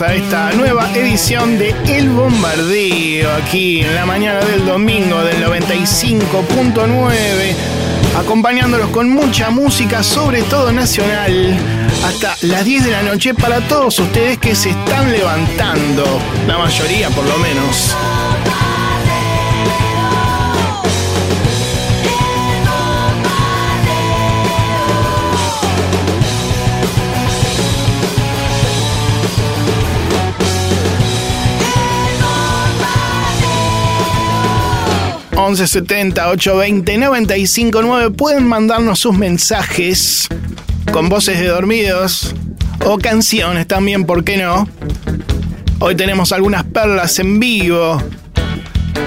a esta nueva edición de El Bombardeo, aquí en la mañana del domingo del 95.9, acompañándolos con mucha música, sobre todo nacional, hasta las 10 de la noche para todos ustedes que se están levantando, la mayoría por lo menos. 1170 820 959 pueden mandarnos sus mensajes con voces de dormidos o canciones también, ¿por qué no? Hoy tenemos algunas perlas en vivo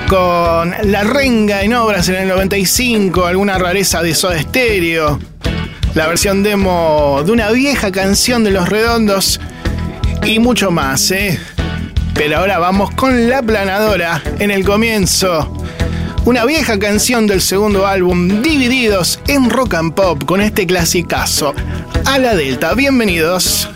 con La Renga en obras en el 95, alguna rareza de Soda Stereo, la versión demo de una vieja canción de Los Redondos y mucho más, ¿eh? Pero ahora vamos con La Planadora en el comienzo una vieja canción del segundo álbum, Divididos en Rock and Pop, con este clasicazo. A la Delta, bienvenidos.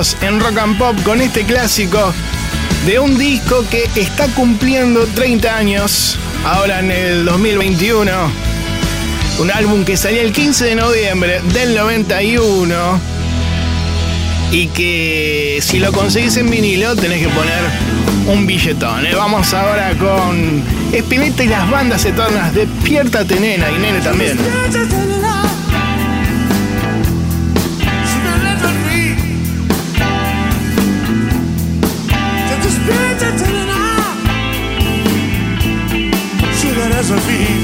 En rock and pop con este clásico de un disco que está cumpliendo 30 años, ahora en el 2021. Un álbum que salió el 15 de noviembre del 91 y que si lo conseguís en vinilo tenés que poner un billetón. ¿eh? Vamos ahora con Espineta y las bandas eternas. Despiértate, nena, y nene también. of me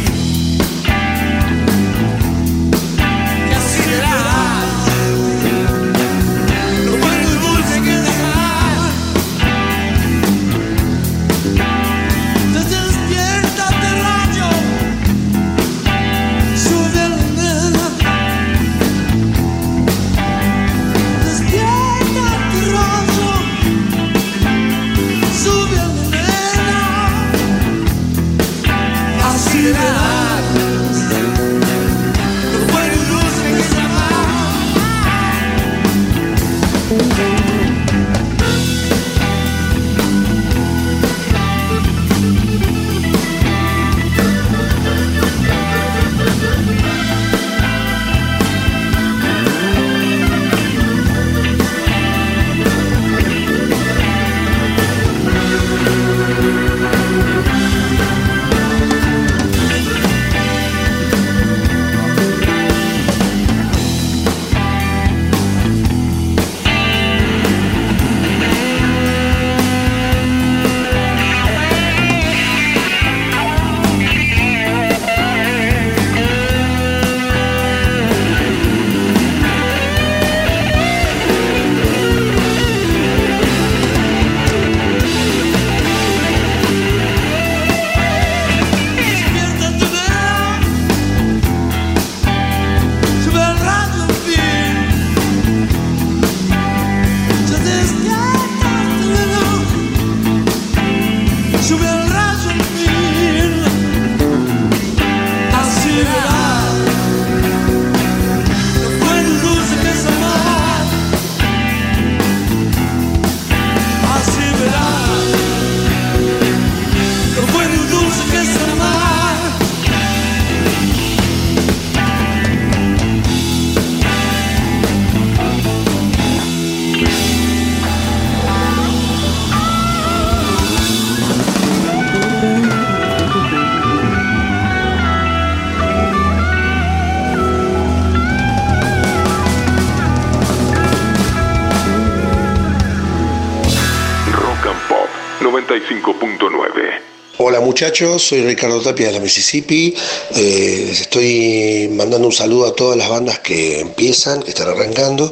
muchachos, soy Ricardo Tapia de la Mississippi. Eh, les estoy mandando un saludo a todas las bandas que empiezan, que están arrancando,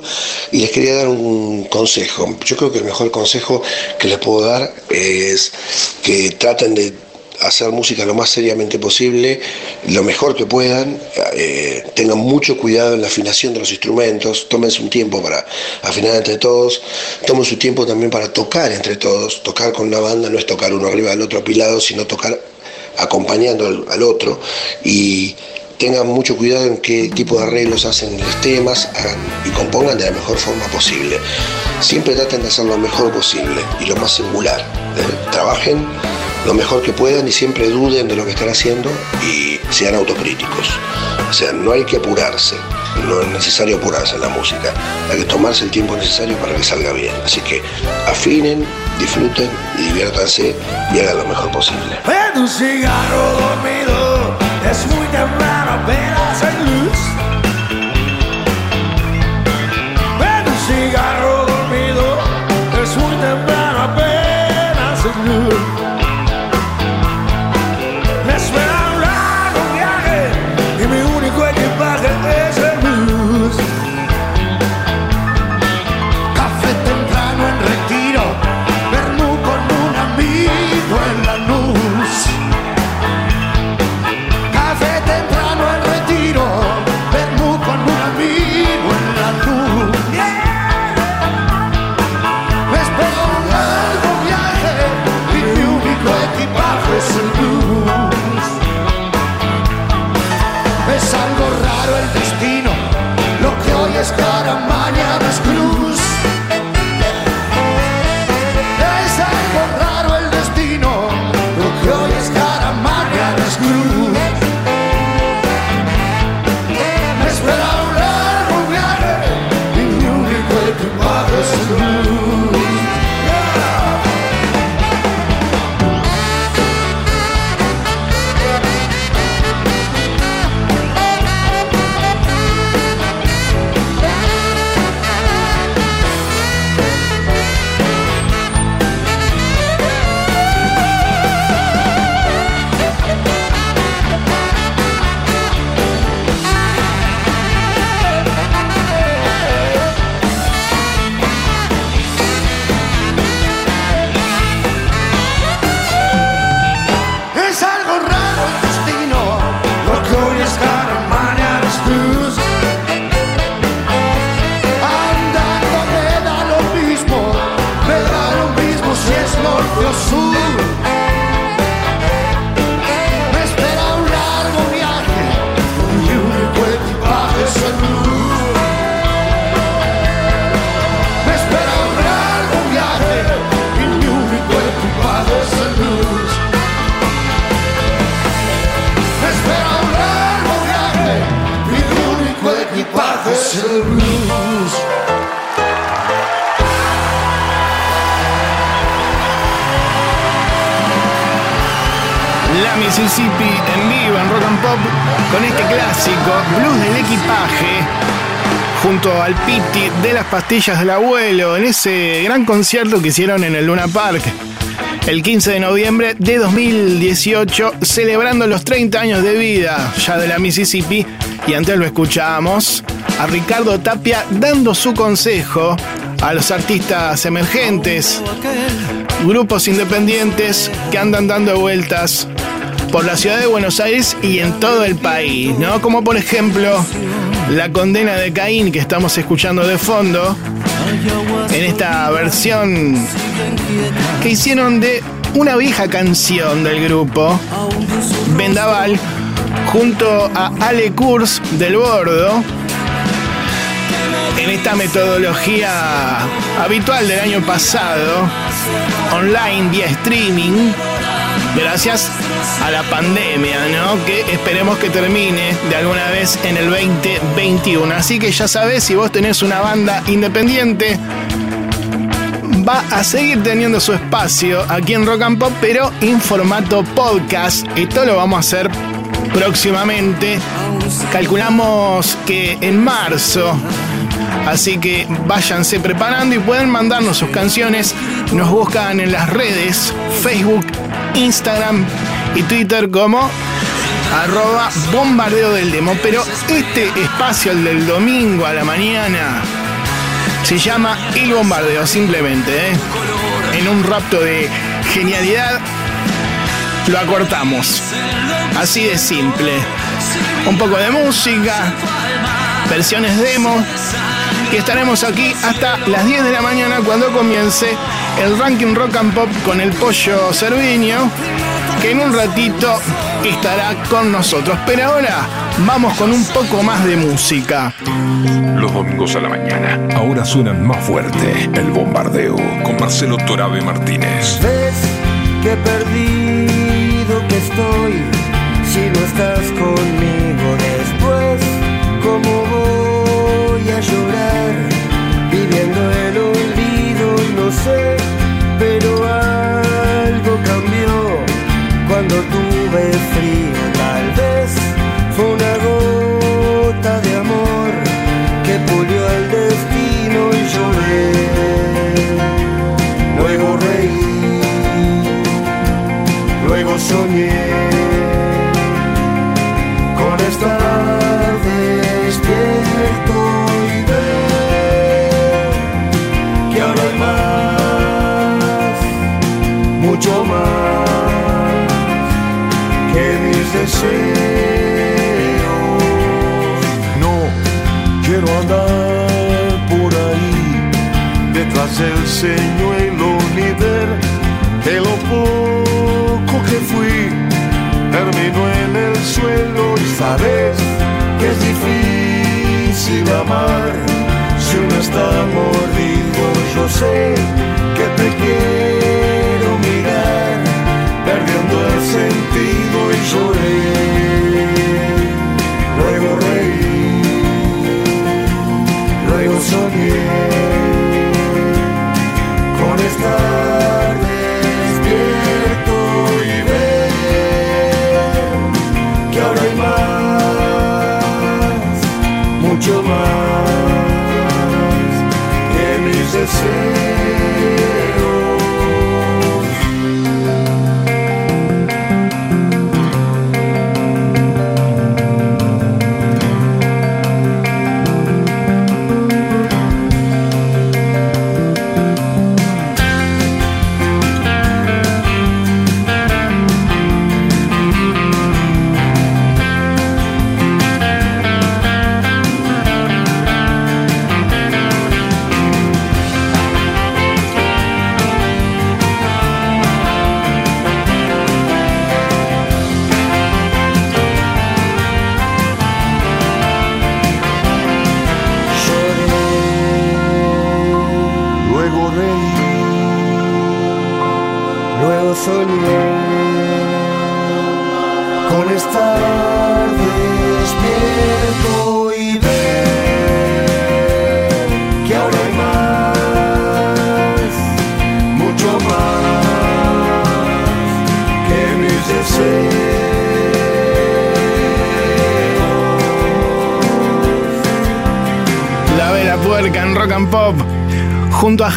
y les quería dar un consejo. Yo creo que el mejor consejo que les puedo dar es que traten de hacer música lo más seriamente posible, lo mejor que puedan, eh, tengan mucho cuidado en la afinación de los instrumentos, tómense un tiempo para afinar entre todos, tomen su tiempo también para tocar entre todos, tocar con una banda no es tocar uno arriba del otro apilado, sino tocar acompañando al, otro y tengan mucho cuidado en qué tipo de arreglos hacen los temas y compongan de la mejor forma posible. Siempre traten de hacer lo mejor posible y lo más singular. ¿eh? Trabajen lo mejor que puedan y siempre duden de lo que están haciendo y sean autocríticos. O sea, no hay que apurarse, no es necesario apurarse en la música, hay que tomarse el tiempo necesario para que salga bien. Así que afinen, disfruten diviértanse y hagan lo mejor posible. un cigarro dormido, es muy temprano, apenas las pastillas del abuelo en ese gran concierto que hicieron en el Luna Park el 15 de noviembre de 2018 celebrando los 30 años de vida ya de la Mississippi y antes lo escuchábamos a Ricardo Tapia dando su consejo a los artistas emergentes, grupos independientes que andan dando vueltas por la ciudad de Buenos Aires y en todo el país, ¿no? Como por ejemplo la condena de Caín que estamos escuchando de fondo en esta versión que hicieron de una vieja canción del grupo Vendaval junto a Ale Kurz del Bordo en esta metodología habitual del año pasado, online vía streaming, gracias a la pandemia, ¿no? Que esperemos que termine de alguna vez en el 2021. Así que ya sabes, si vos tenés una banda independiente, va a seguir teniendo su espacio aquí en Rock and Pop, pero en formato podcast. Esto lo vamos a hacer próximamente. Calculamos que en marzo. Así que váyanse preparando y pueden mandarnos sus canciones. Nos buscan en las redes, Facebook, Instagram y Twitter como arroba bombardeo del demo. Pero este espacio, el del domingo a la mañana, se llama El Bombardeo, simplemente. ¿eh? En un rapto de genialidad, lo acortamos. Así de simple. Un poco de música, versiones demo. Y estaremos aquí hasta las 10 de la mañana cuando comience el ranking rock and pop con el pollo Cerviño, que en un ratito estará con nosotros. Pero ahora vamos con un poco más de música. Los domingos a la mañana. Ahora suenan más fuerte. El bombardeo con Marcelo Torabe Martínez. Ves que perdido que estoy si no estás conmigo después. ¿Cómo voy detrás del señuelo ni ver que lo poco que fui terminó en el suelo y sabes que es difícil amar si uno está mordido. Yo sé que te quiero mirar perdiendo el sentido y lloré. Luego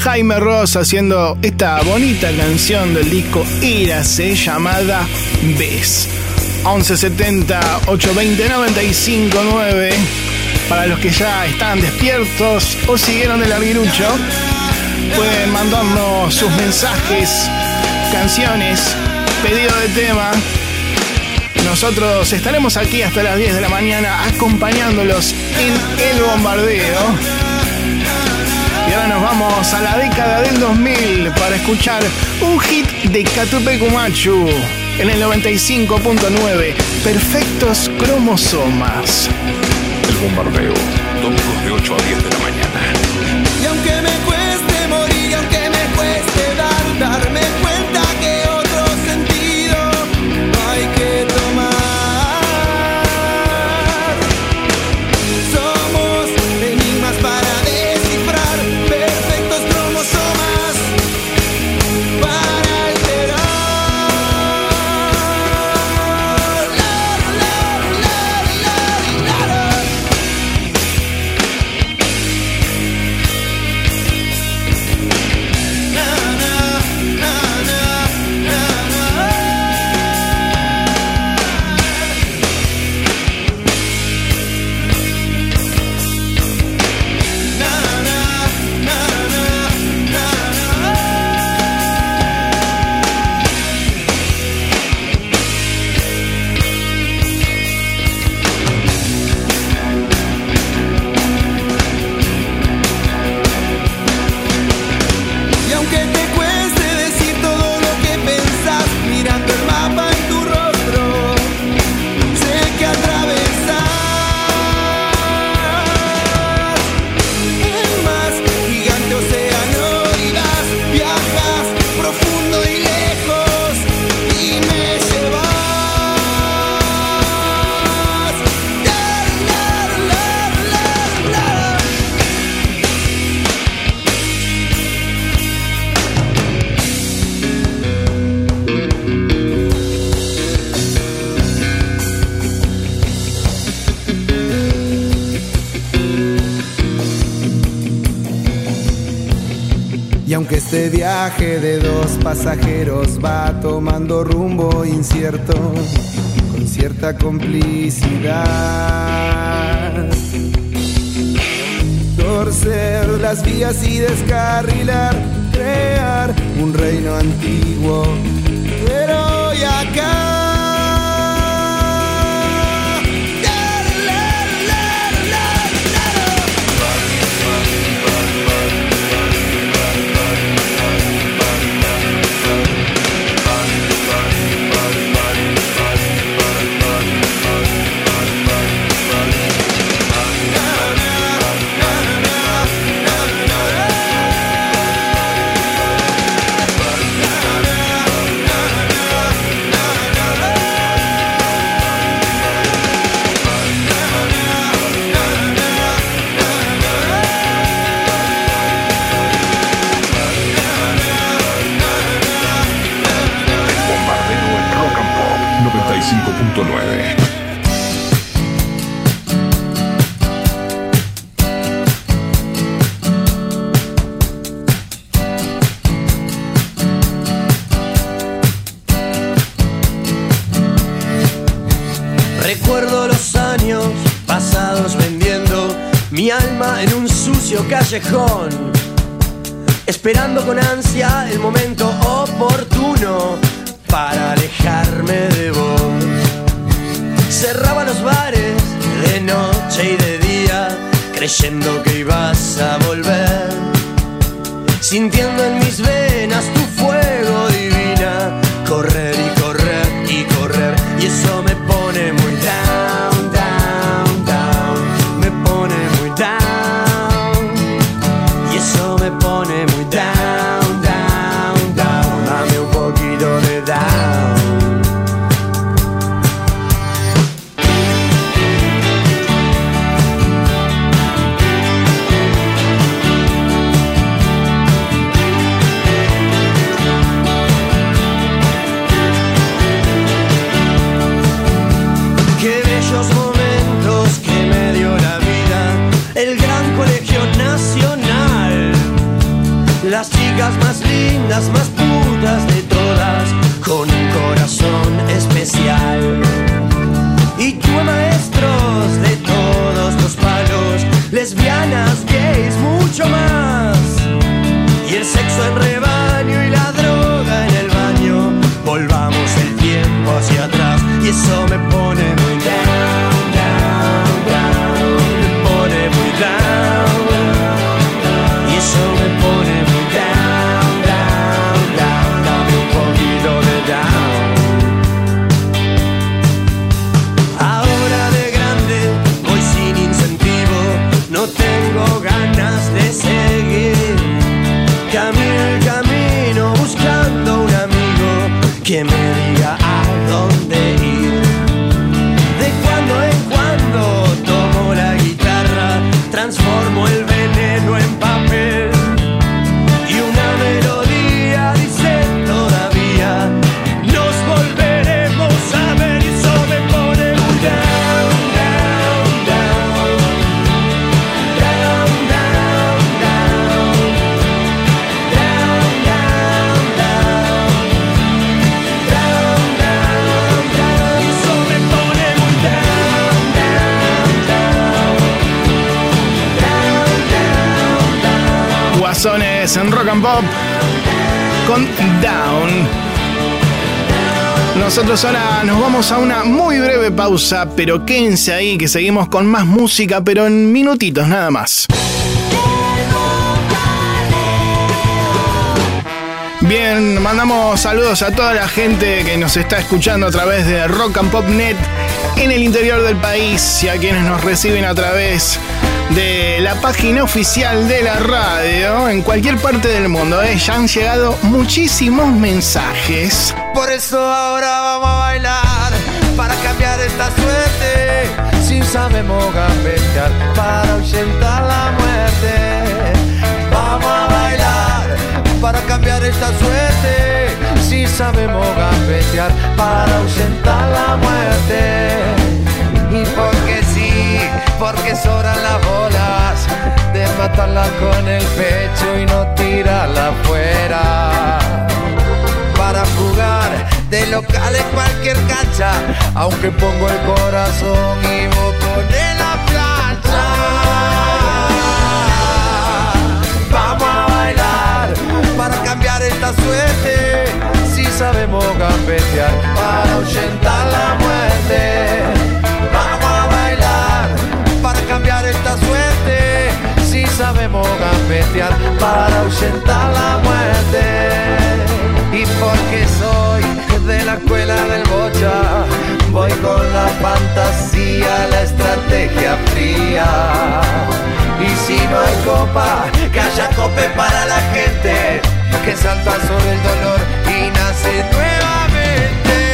Jaime Ross haciendo esta bonita canción del disco Írase llamada Ves. 1170 820 959 para los que ya están despiertos o siguieron el arguirucho pueden mandarnos sus mensajes canciones pedido de tema. Nosotros estaremos aquí hasta las 10 de la mañana acompañándolos en el bombardeo ahora nos vamos a la década del 2000 para escuchar un hit de Catupe Cumachu en el 95.9, Perfectos Cromosomas. El bombardeo, domingos de 8 a 10 de la mañana. Aunque este viaje de dos pasajeros va tomando rumbo incierto, con cierta complicidad, torcer las vías y descarrilar, crear un reino antiguo, pero y acá. Callejón, esperando con ansia el momento oportuno para alejarme de vos. Cerraba los bares de noche y de día, creyendo que ibas a volver, sintiendo en mis venas tu fuego y eso me pone muy down, down, down. Me pone muy down. Y eso me pone muy down, down, down. Dame un poquito de down. Ahora de grande voy sin incentivo, no tengo ganas de seguir. Camino el camino buscando un amigo que me diga En Rock and Pop con Down. Nosotros ahora nos vamos a una muy breve pausa, pero quédense ahí que seguimos con más música, pero en minutitos nada más. Bien, mandamos saludos a toda la gente que nos está escuchando a través de Rock and Pop Net en el interior del país y a quienes nos reciben a través de la página oficial de la radio en cualquier parte del mundo. ¿eh? Ya han llegado muchísimos mensajes. Por eso ahora vamos a bailar para cambiar esta suerte. Si sabemos gambetear para ahuyentar la muerte. Vamos a bailar para cambiar esta suerte. Si sabemos gambetear para ahuyentar la muerte. Y sí, porque sobran las bolas de matarla con el pecho y no tirarla afuera para jugar de locales cualquier cancha, aunque pongo el corazón y vos pones la plancha. Vamos a bailar para cambiar esta suerte, si sabemos gambetear para ahuyentar la muerte. Cambiar esta suerte, si sabemos gambetear para ahuyentar la muerte. Y porque soy de la escuela del bocha, voy con la fantasía, la estrategia fría. Y si no hay copa, que haya cope para la gente que salta sobre el dolor y nace nuevamente.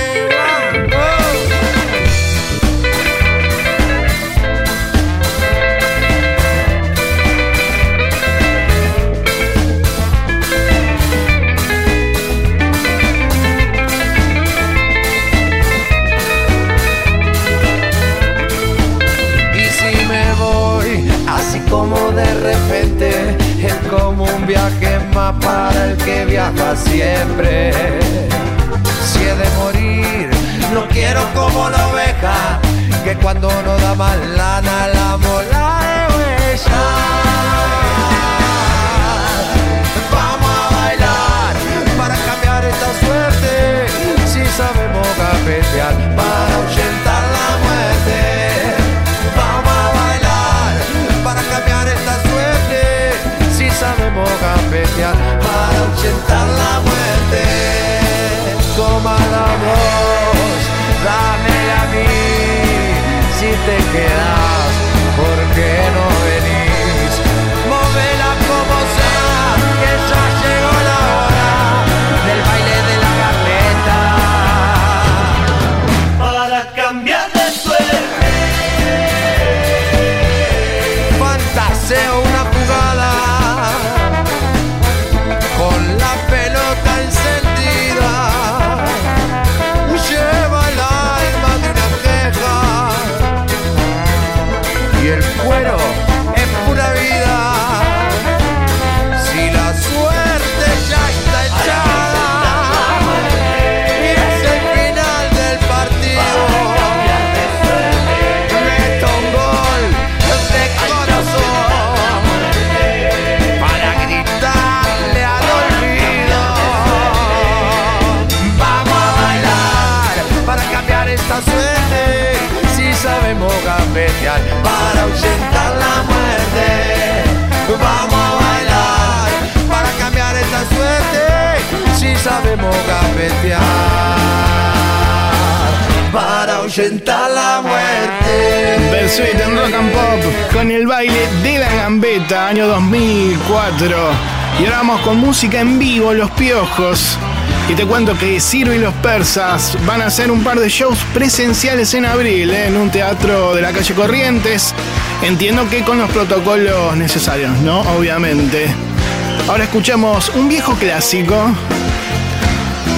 Viaje más para el que viaja siempre. Si he de morir, no quiero como la oveja, que cuando no da más lana la mola de huella. Vamos a bailar para cambiar esta suerte. Si sabemos gambetear para ahuyentar Sabemos gambetear para ahuyentar la muerte. Toma la voz, dámela a mí. Si te quedas, para ahuyentar la muerte. Bersuit en Rock and Pop con el baile de la gambeta, año 2004. Y ahora vamos con música en vivo, Los Piojos. Y te cuento que Ciro y los Persas van a hacer un par de shows presenciales en abril ¿eh? en un teatro de la calle Corrientes. Entiendo que con los protocolos necesarios, ¿no? Obviamente. Ahora escuchamos un viejo clásico.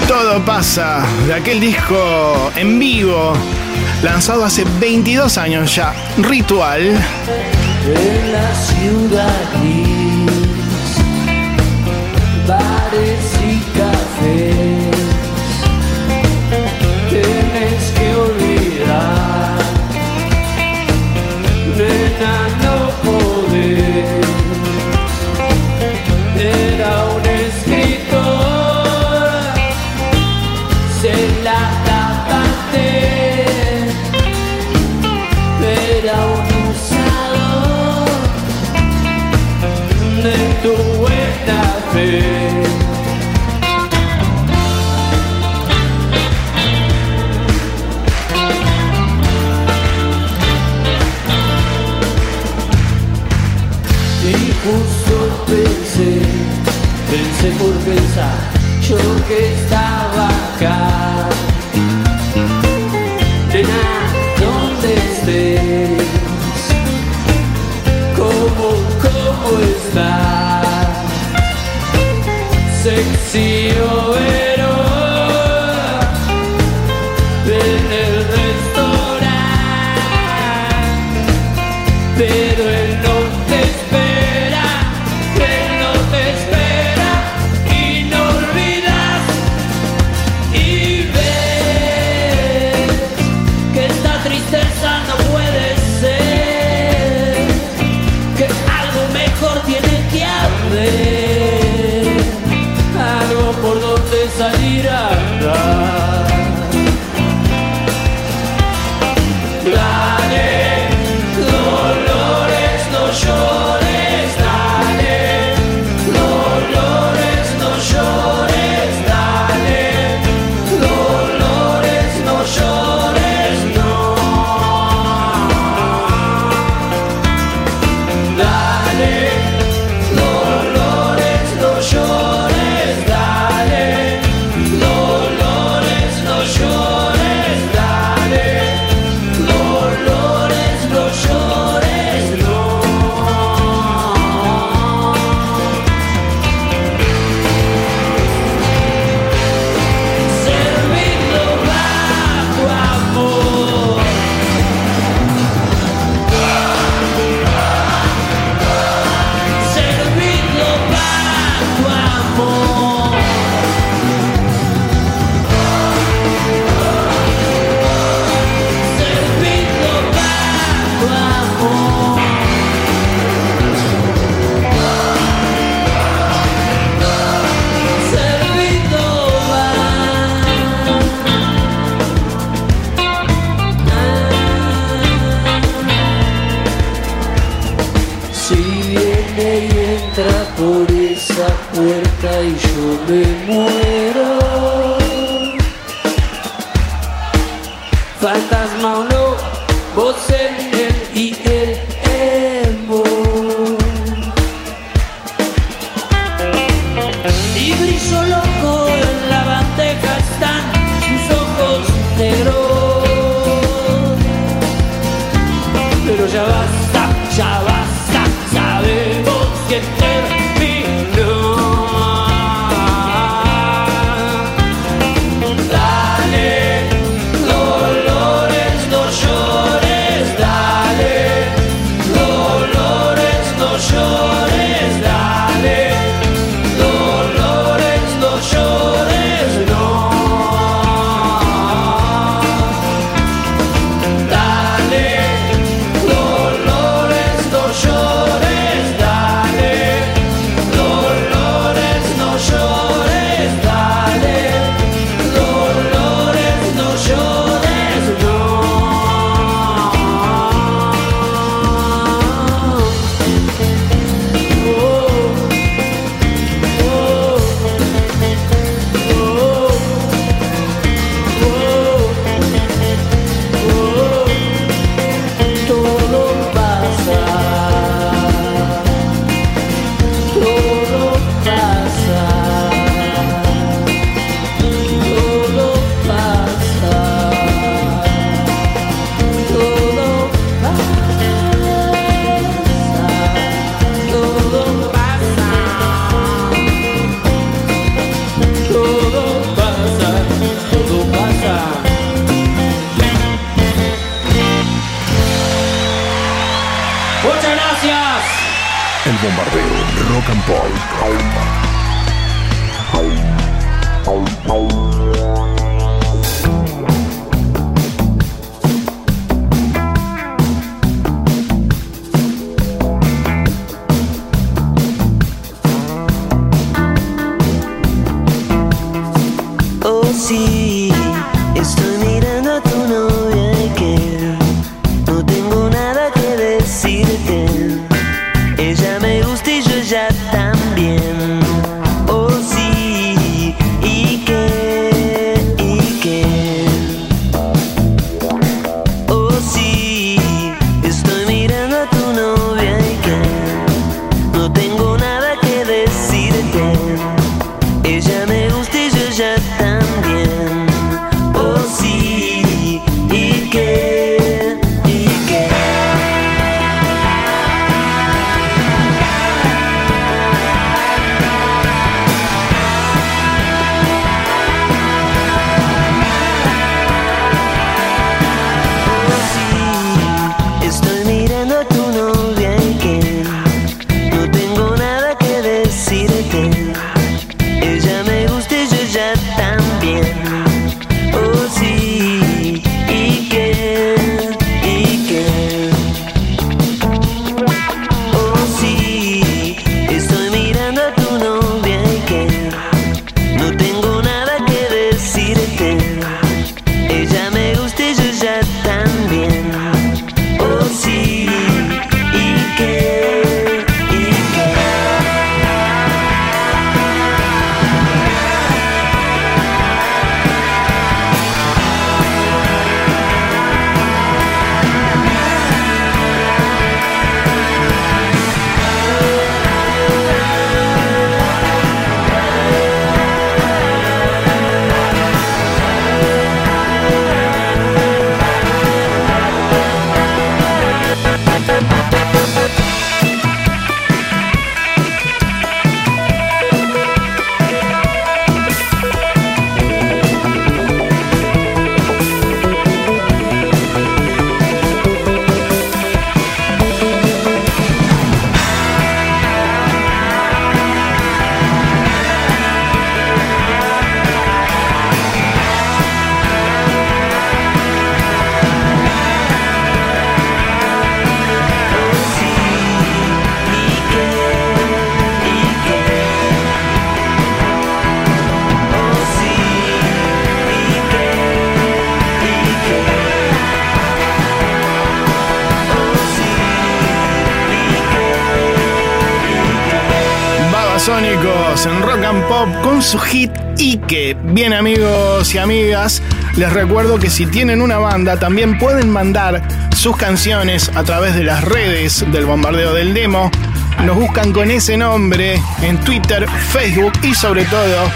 Todo pasa de aquel disco en vivo lanzado hace 22 años ya, Ritual. Por pensar, yo que estaba acá. Nena, ¿dónde estés? ¿Cómo, cómo estás? Sexy overo bombardeo. Rock and Pop. Oh les recuerdo que si tienen una banda también pueden mandar sus canciones a través de las redes del bombardeo del demo. Nos buscan con ese nombre en Twitter, Facebook y sobre todo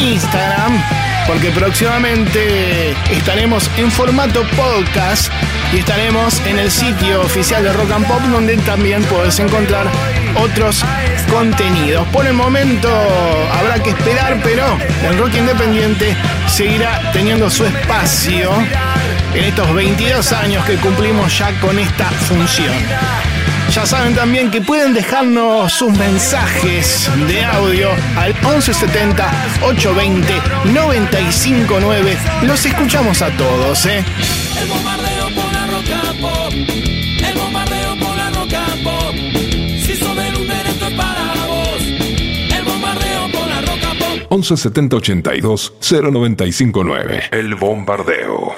Instagram, porque próximamente estaremos en formato podcast y estaremos en el sitio oficial de Rock and Pop donde también puedes encontrar otros contenidos. Por el momento habrá que esperar, pero el rock independiente seguirá teniendo su espacio en estos 22 años que cumplimos ya con esta función. Ya saben también que pueden dejarnos sus mensajes de audio al 1170 820 959. Los escuchamos a todos, ¿eh? El bombardeo por. 11 70 82 0959. El bombardeo.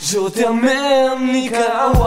Yo te amé Nicaragua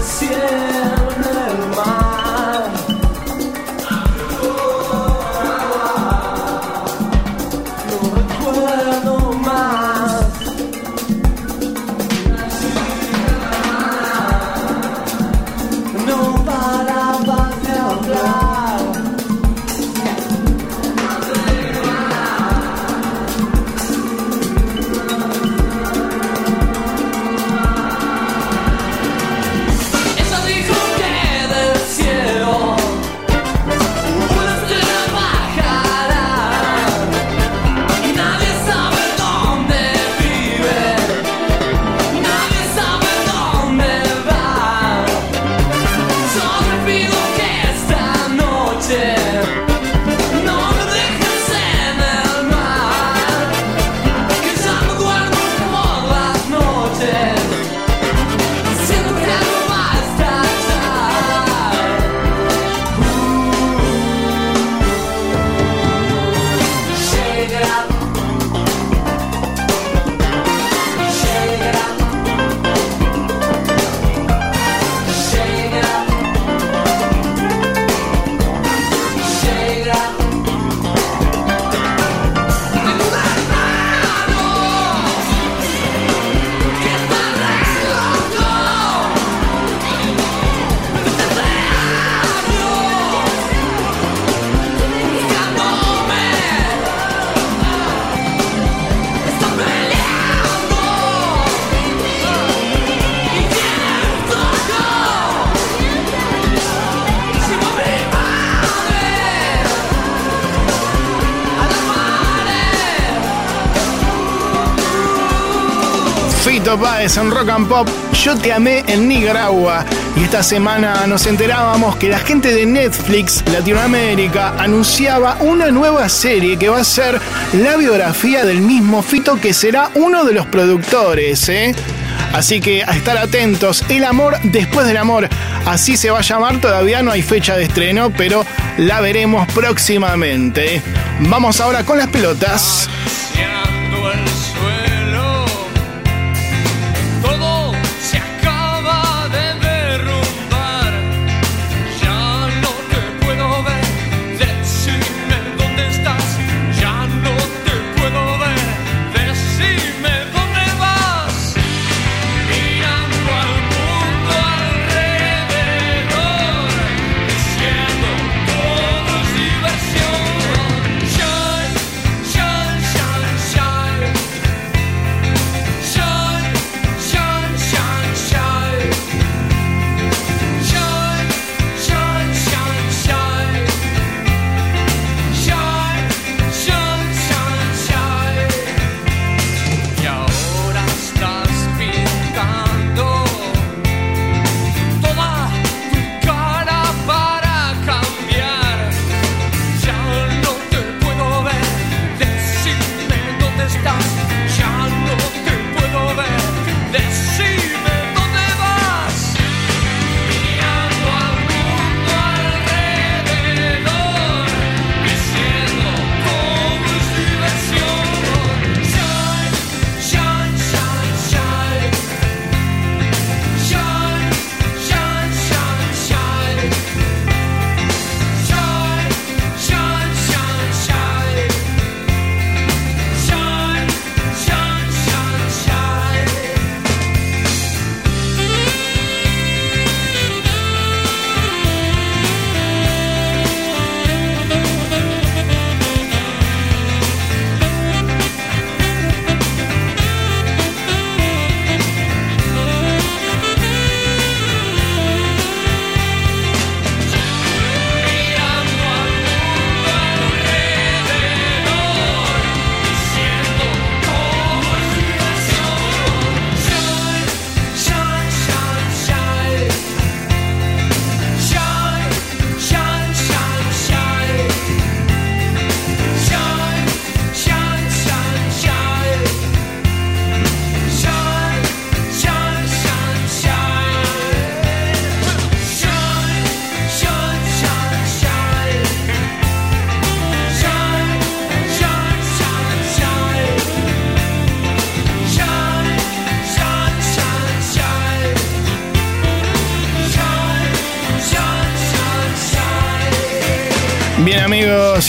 Yeah. Baez en Rock and Pop, Yo te amé en Nicaragua. Y esta semana nos enterábamos que la gente de Netflix Latinoamérica anunciaba una nueva serie que va a ser la biografía del mismo Fito que será uno de los productores, ¿eh? Así que a estar atentos, El amor después del amor, así se va a llamar, todavía no hay fecha de estreno, pero la veremos próximamente. Vamos ahora con las pelotas.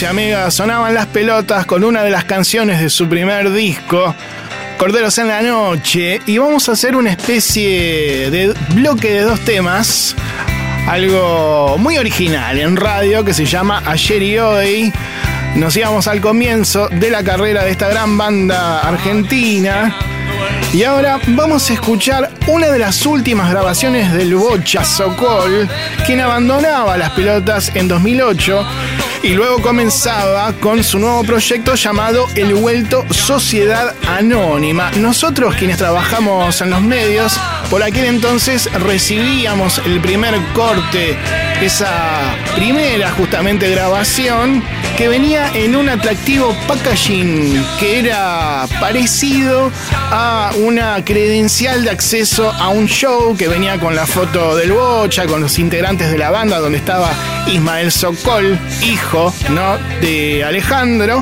Y amigas, sonaban las pelotas con una de las canciones de su primer disco, Corderos en la Noche, y vamos a hacer una especie de bloque de dos temas, algo muy original en radio que se llama Ayer y Hoy. Nos íbamos al comienzo de la carrera de esta gran banda argentina. Y ahora vamos a escuchar una de las últimas grabaciones del Bocha Sokol, quien abandonaba las pelotas en 2008 y luego comenzaba con su nuevo proyecto llamado El Vuelto Sociedad Anónima. Nosotros quienes trabajamos en los medios, por aquel entonces recibíamos el primer corte, esa primera justamente grabación que venía en un atractivo packaging que era parecido a una credencial de acceso a un show que venía con la foto del Bocha, con los integrantes de la banda, donde estaba Ismael Sokol, hijo ¿no? de Alejandro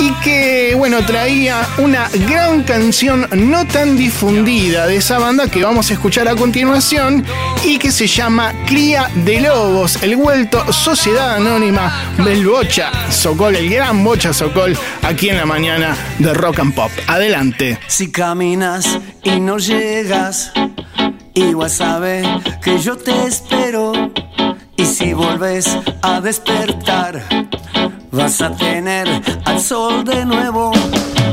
y que, bueno, traía una gran canción no tan difundida de esa banda que vamos a escuchar a continuación y que se llama Cría de Lobos, el vuelto Sociedad Anónima del Bocha Sokol, el gran Bocha Sokol, aquí en la mañana de Rock and Pop. Adelante. Si caminas y no llegas, igual sabe que yo te espero. Y si volves a despertar, vas a tener al sol de nuevo.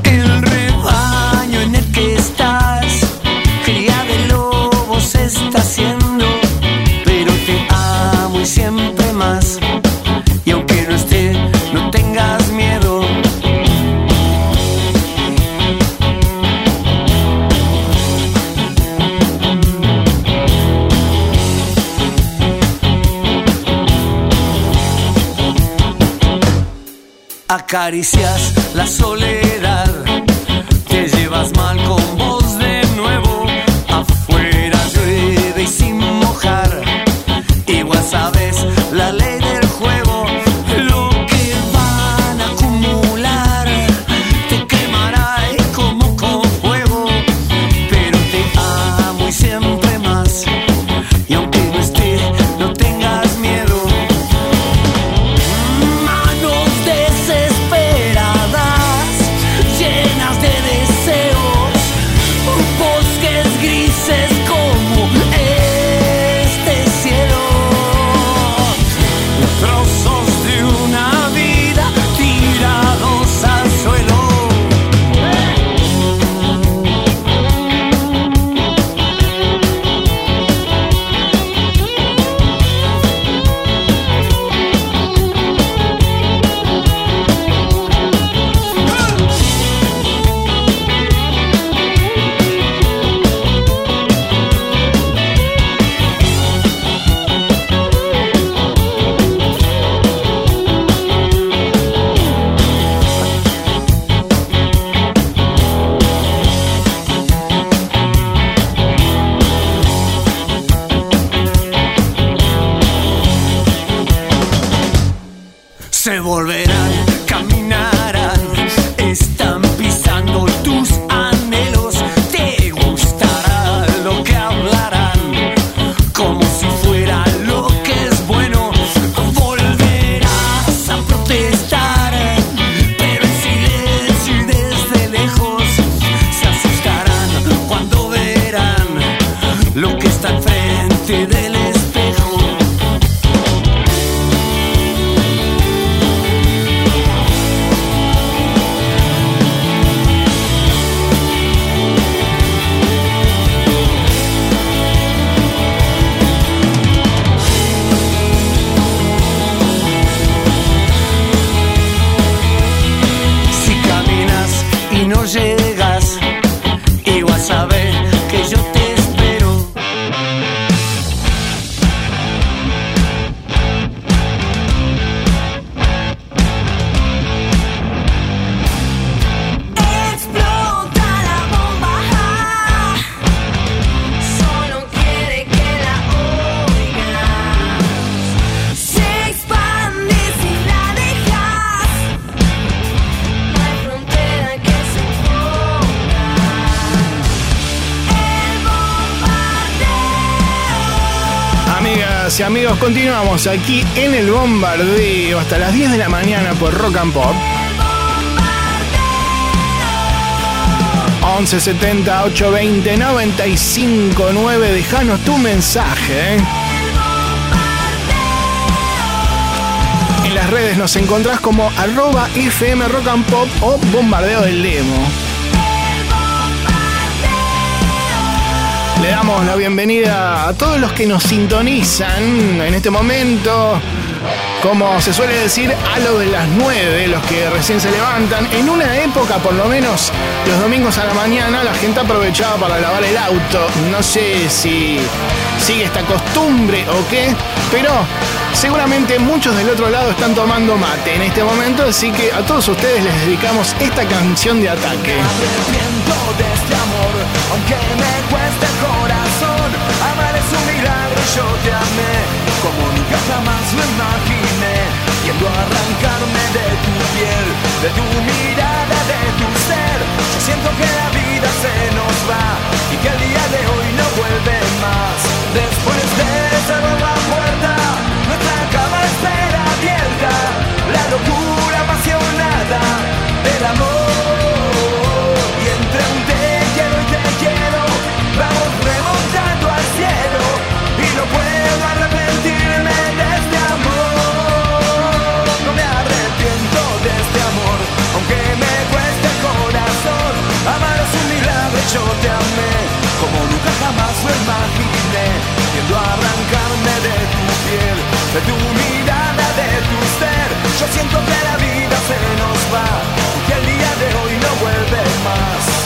El rebaño haciendo, pero te amo y siempre más. Y aunque no esté, no tengas miedo. Acaricias la soledad, aquí en el bombardeo hasta las 10 de la mañana por Rock and Pop. 1170 820 959, dejanos tu mensaje. En las redes nos encontrás como arroba FM Rock and Pop o Bombardeo del Demo. Le damos la bienvenida a todos los que nos sintonizan en este momento. Como se suele decir, a lo de las 9, los que recién se levantan. En una época, por lo menos, los domingos a la mañana, la gente aprovechaba para lavar el auto. No sé si sigue esta costumbre o qué, pero seguramente muchos del otro lado están tomando mate en este momento, así que a todos ustedes les dedicamos esta canción de ataque. de este amor, aunque me imaginé. Yendo a arrancarme de tu piel, de tu mirada, de tu ser. Yo siento que la vida se nos va y que el día de hoy no vuelve más. Locura apasionada del amor. Y entre un te quiero y te quiero, vamos remontando al cielo. Y no puedo arrepentirme de este amor. No me arrepiento de este amor, aunque me cueste el corazón. Amar es un milagro, yo te amé, jamás lo imaginé. Yendo a arrancarme de tu piel, de tu mirada, de tu ser. Yo siento que la vida se nos va, y que el día de hoy no vuelve más.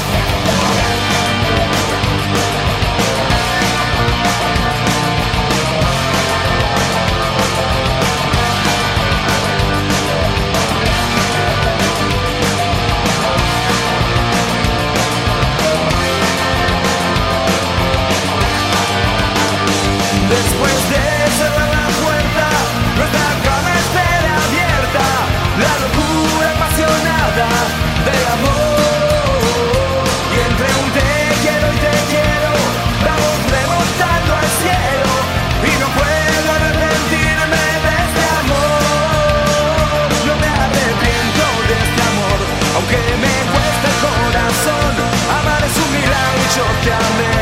Yo te amé,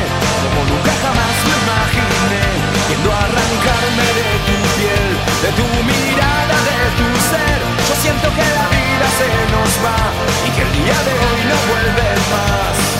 como nunca jamás lo imaginé. Yendo a arrancarme de tu piel, de tu mirada, de tu ser. Yo siento que la vida se nos va y que el día de hoy no vuelve más.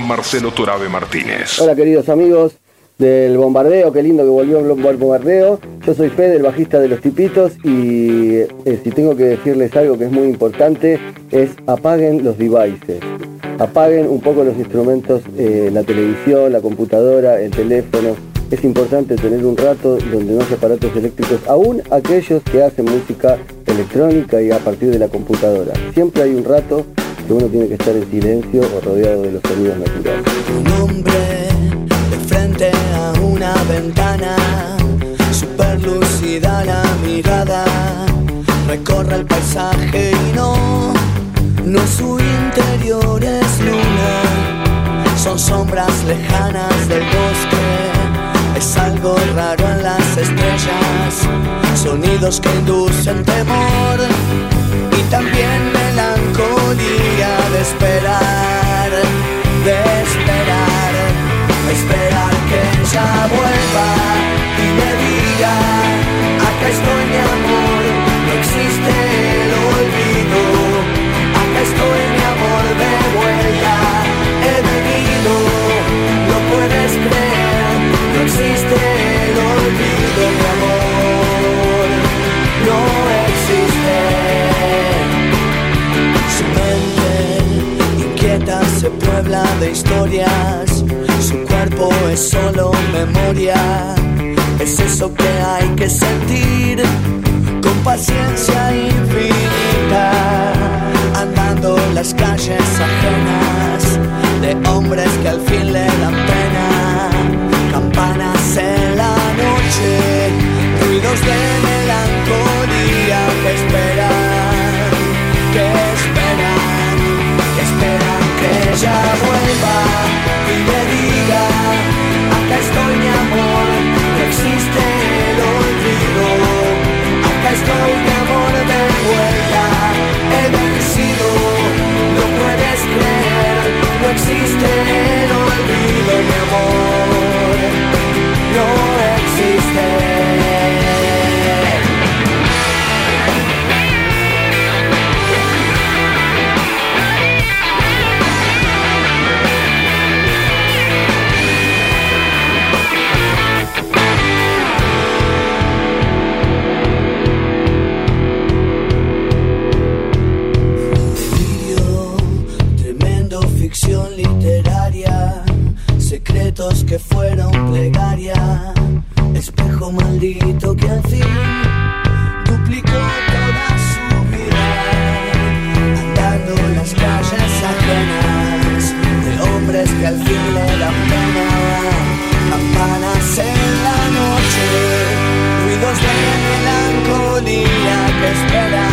Marcelo Torabe Martínez. Hola queridos amigos del bombardeo, qué lindo que volvió el bombardeo. Yo soy Fede, el bajista de los tipitos y eh, si tengo que decirles algo que es muy importante es apaguen los devices. Apaguen un poco los instrumentos, eh, la televisión, la computadora, el teléfono. Es importante tener un rato donde no haya aparatos eléctricos, aún aquellos que hacen música electrónica y a partir de la computadora. Siempre hay un rato que uno tiene que estar en silencio o rodeado de los sonidos naturales. Un hombre de frente a una ventana, super lúcida la mirada, recorre el paisaje y no, no su interior es luna. lejanas del bosque. Es algo raro en las estrellas, sonidos que inducen temor también melancolía de esperar, de esperar, esperar que ella vuelva y me diga, acá estoy mi amor, no existe el olvido, acá estoy mi amor de vuelta, he venido, no puedes creer, no existe el puebla de historias, su cuerpo es solo memoria, es eso que hay que sentir con paciencia infinita, andando las calles ajenas de hombres que al fin le dan pena, campanas en la noche, ruidos de melancolía que esperan, acá que fueron plegaria, espejo maldito que al fin duplicó toda su vida, andando en las calles ajenas de hombres que al fin le dan pena, campanas en la noche, ruidos de melancolía que esperan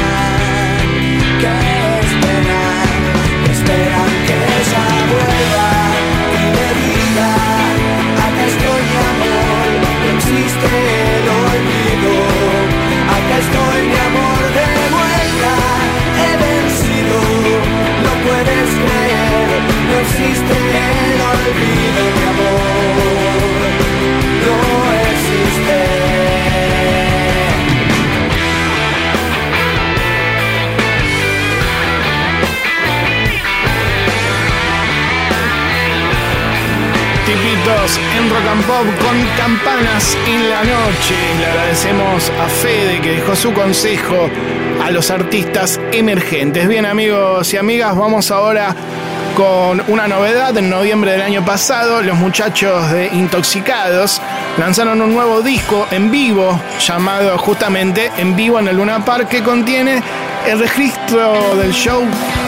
En Rock and Pop con campanas en la noche. Le agradecemos a Fede que dejó su consejo a los artistas emergentes. Bien amigos y amigas, vamos ahora con una novedad. En noviembre del año pasado, los muchachos de Intoxicados lanzaron un nuevo disco en vivo llamado justamente En vivo en el Luna Park que contiene el registro del show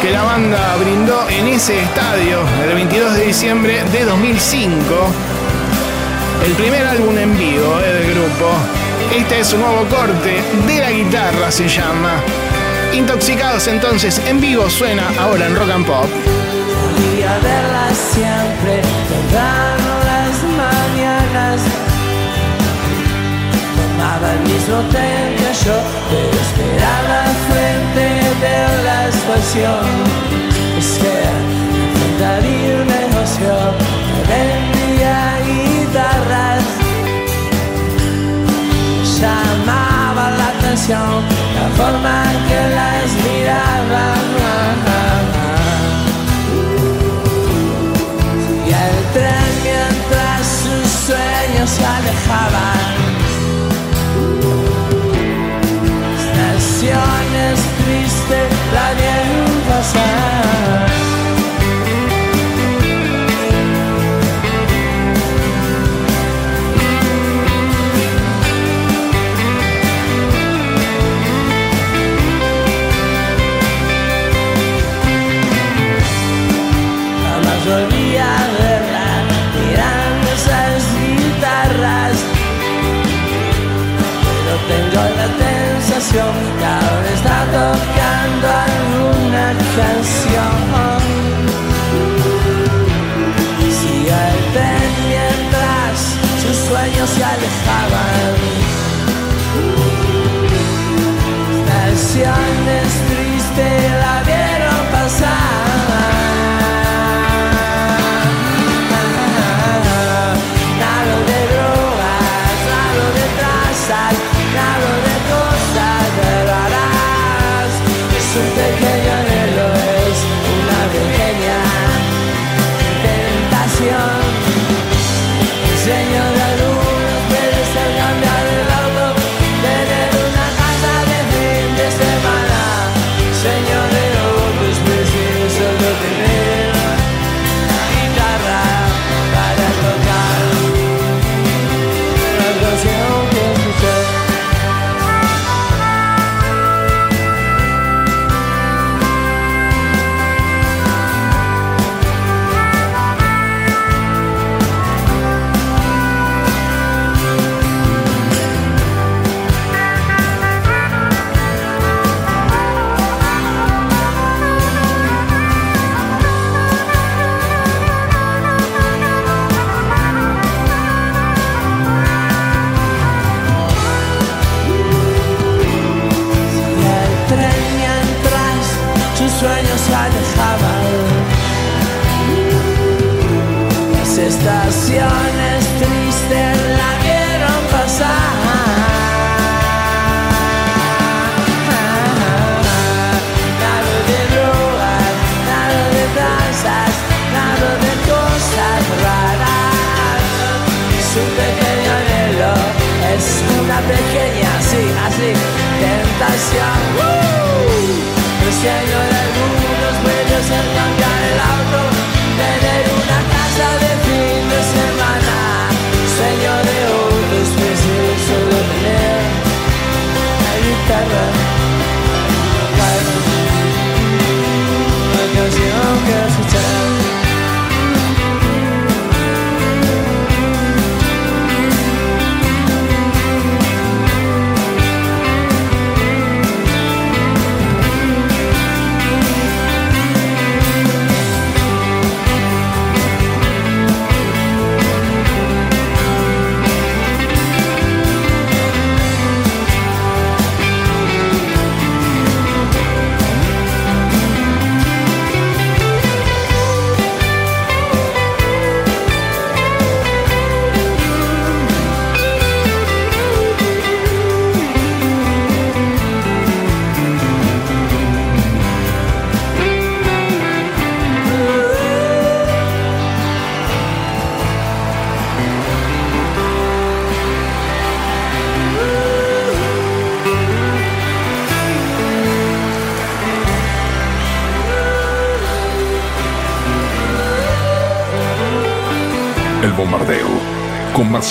que la banda brindó en ese estadio el 22 de diciembre de 2005. El primer álbum en vivo eh, del grupo. Este es su nuevo corte de la guitarra, se llama. Intoxicados entonces en vivo suena ahora en Rock and Pop. Siempre. El mismo tren que yo, pero esperaba frente de la estación. Es que enfrentaría un negocio que vendía guitarras. Llamaba la atención la forma en que las tren mientras sus sueños se alejaban. Estaciones tristes la pasar. canción ahora está tocando alguna canción. Sigue el tren mientras sus sueños se alejaban. Estación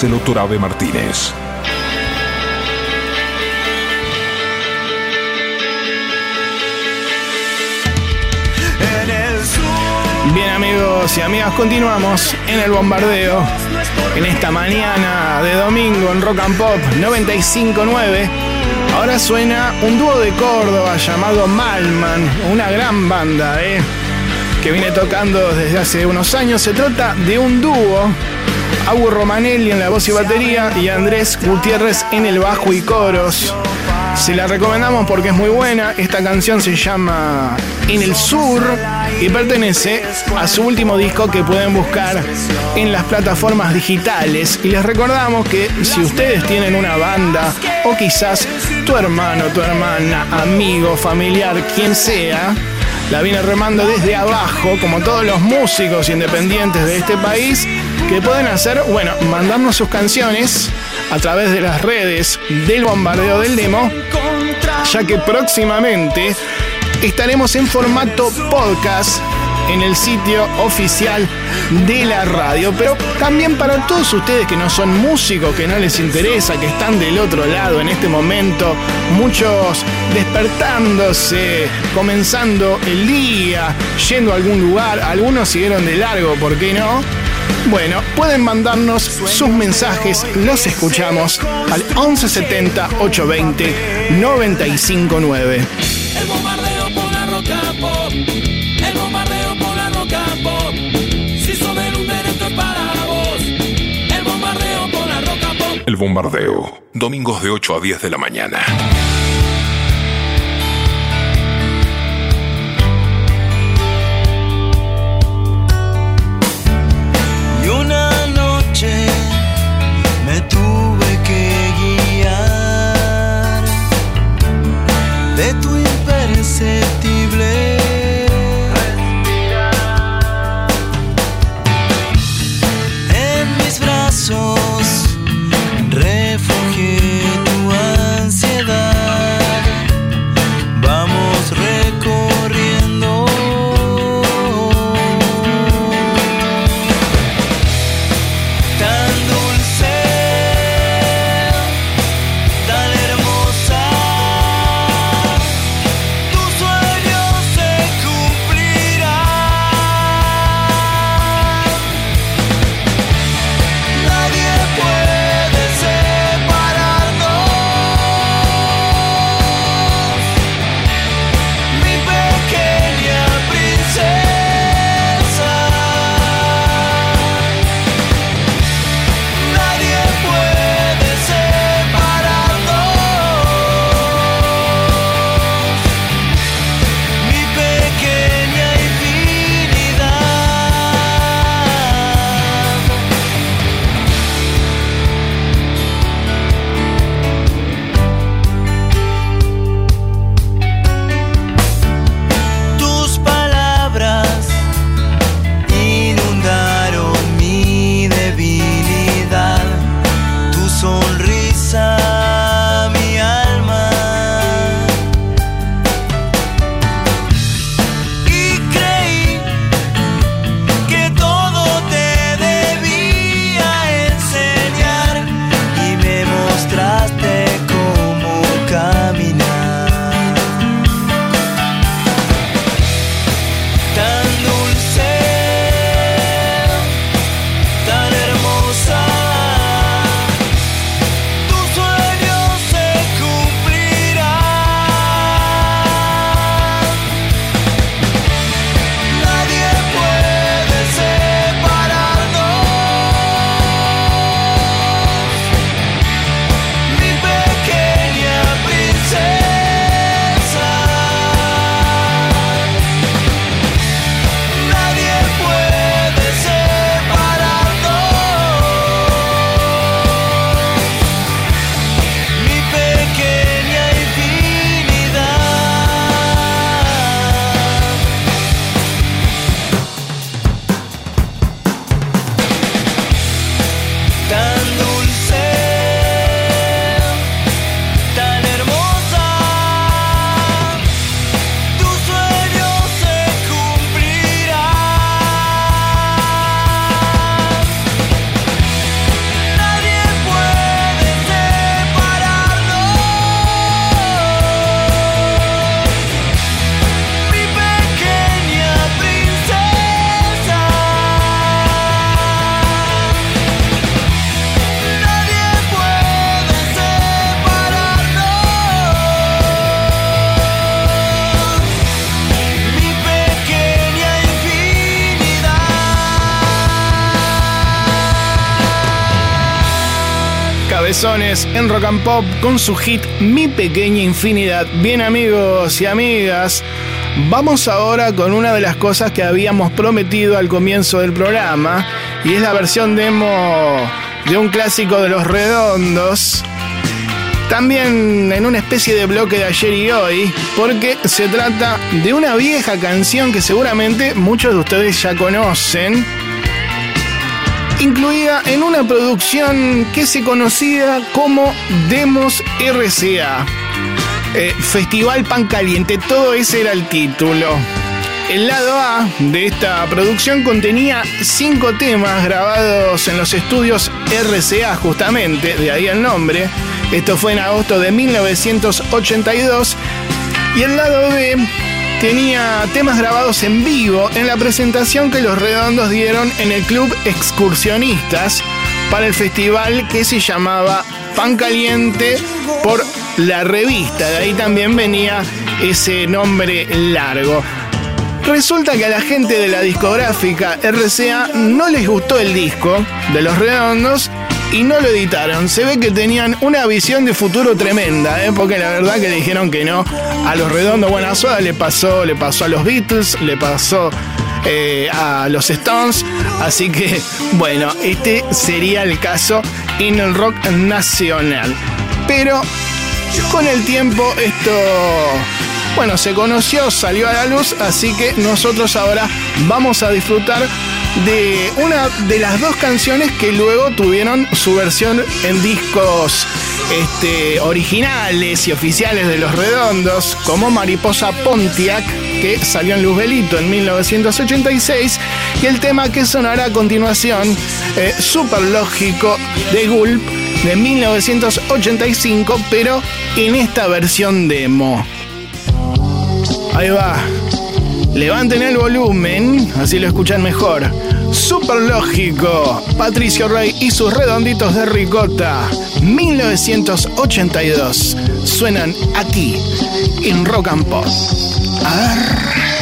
Marcelo Torabe Martínez. Bien amigos y amigas, continuamos en el bombardeo en esta mañana de domingo en Rock and Pop 959. Ahora suena un dúo de Córdoba llamado Malman, una gran banda, ¿eh? que viene tocando desde hace unos años. Se trata de un dúo. Agu Romanelli en la voz y batería y Andrés Gutiérrez en el bajo y coros. Se la recomendamos porque es muy buena. Esta canción se llama En el Sur y pertenece a su último disco que pueden buscar en las plataformas digitales. Y les recordamos que si ustedes tienen una banda o quizás tu hermano, tu hermana, amigo, familiar, quien sea, la viene remando desde abajo, como todos los músicos independientes de este país, que pueden hacer, bueno, mandarnos sus canciones a través de las redes del bombardeo del demo, ya que próximamente estaremos en formato podcast en el sitio oficial de la radio. Pero también para todos ustedes que no son músicos, que no les interesa, que están del otro lado en este momento, muchos despertándose, comenzando el día, yendo a algún lugar, algunos siguieron de largo, ¿por qué no? Bueno, pueden mandarnos sus mensajes, los escuchamos al 1170 820 959. El bombardeo por la roca pop. El bombardeo por la roca pop. Si sos del Under, esto es para vos. El bombardeo por la roca pop. El bombardeo. Domingos de 8 a 10 de la mañana. En Rock and Pop con su hit Mi Pequeña Infinidad. Bien amigos y amigas, vamos ahora con una de las cosas que habíamos prometido al comienzo del programa y es la versión demo de un clásico de los redondos. También en una especie de bloque de ayer y hoy, porque se trata de una vieja canción que seguramente muchos de ustedes ya conocen incluida en una producción que se conocía como Demos RCA. Eh, Festival Pan Caliente, todo ese era el título. El lado A de esta producción contenía cinco temas grabados en los estudios RCA, justamente, de ahí el nombre. Esto fue en agosto de 1982. Y el lado B tenía temas grabados en vivo en la presentación que los redondos dieron en el Club Excursionistas para el festival que se llamaba Pan Caliente por la revista. De ahí también venía ese nombre largo. Resulta que a la gente de la discográfica RCA no les gustó el disco de los redondos y no lo editaron. Se ve que tenían una visión de futuro tremenda, ¿eh? porque la verdad que dijeron que no a los redondos. Bueno, a Soda le pasó, le pasó a los Beatles, le pasó eh, a los Stones. Así que, bueno, este sería el caso en el rock nacional. Pero con el tiempo esto bueno, se conoció, salió a la luz, así que nosotros ahora vamos a disfrutar de una de las dos canciones que luego tuvieron su versión en discos este, originales y oficiales de Los Redondos, como Mariposa Pontiac, que salió en Luzbelito en 1986, y el tema que sonará a continuación, eh, Super Lógico de Gulp, de 1985, pero en esta versión demo. Ahí va. Levanten el volumen, así lo escuchan mejor. Super lógico. Patricio Rey y sus redonditos de ricota. 1982. Suenan aquí, en Rock and Pop. A ver.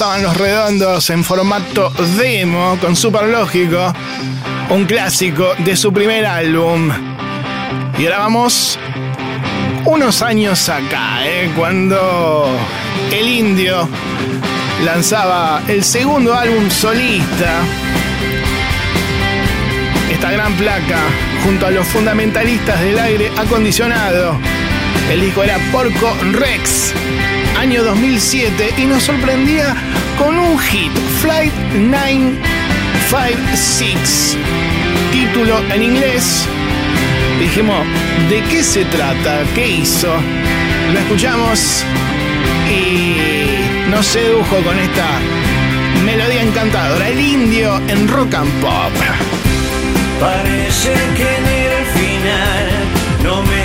Pasaban los redondos en formato demo con Super Lógico, un clásico de su primer álbum. Y ahora vamos unos años acá, ¿eh? cuando el indio lanzaba el segundo álbum solista. Esta gran placa junto a los fundamentalistas del aire acondicionado. El disco era Porco Rex, año 2007, y nos sorprendía con un hit, Flight 956, título en inglés. Dijimos, ¿de qué se trata? ¿Qué hizo? Lo escuchamos y nos sedujo con esta melodía encantadora, el indio en rock and pop. Parece que en el final no me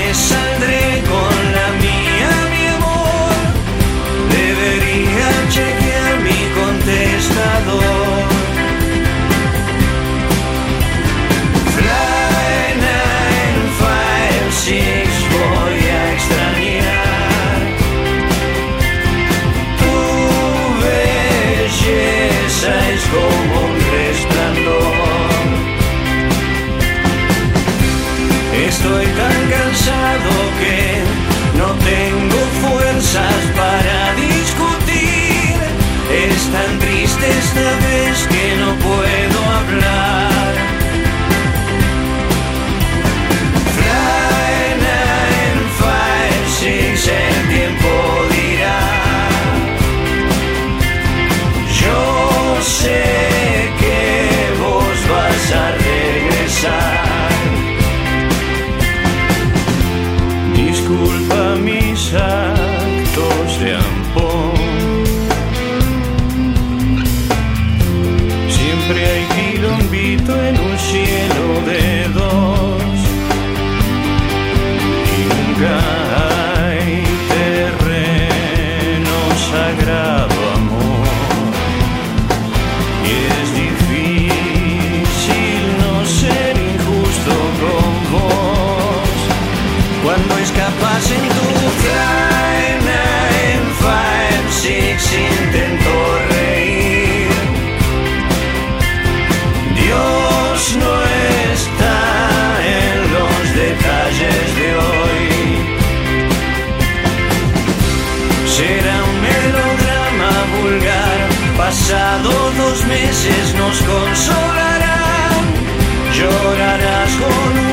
contestador. Fly 956 voy a extrañar tu belleza es como un resplandor. Estoy tan cansado que no tengo fuerzas para discutir. Es tan esta vez que no puedo hablar. Fly 956, el tiempo dirá. Yo sé que vos vas a regresar. Disculpa mis meses nos consolarán. Llorarás con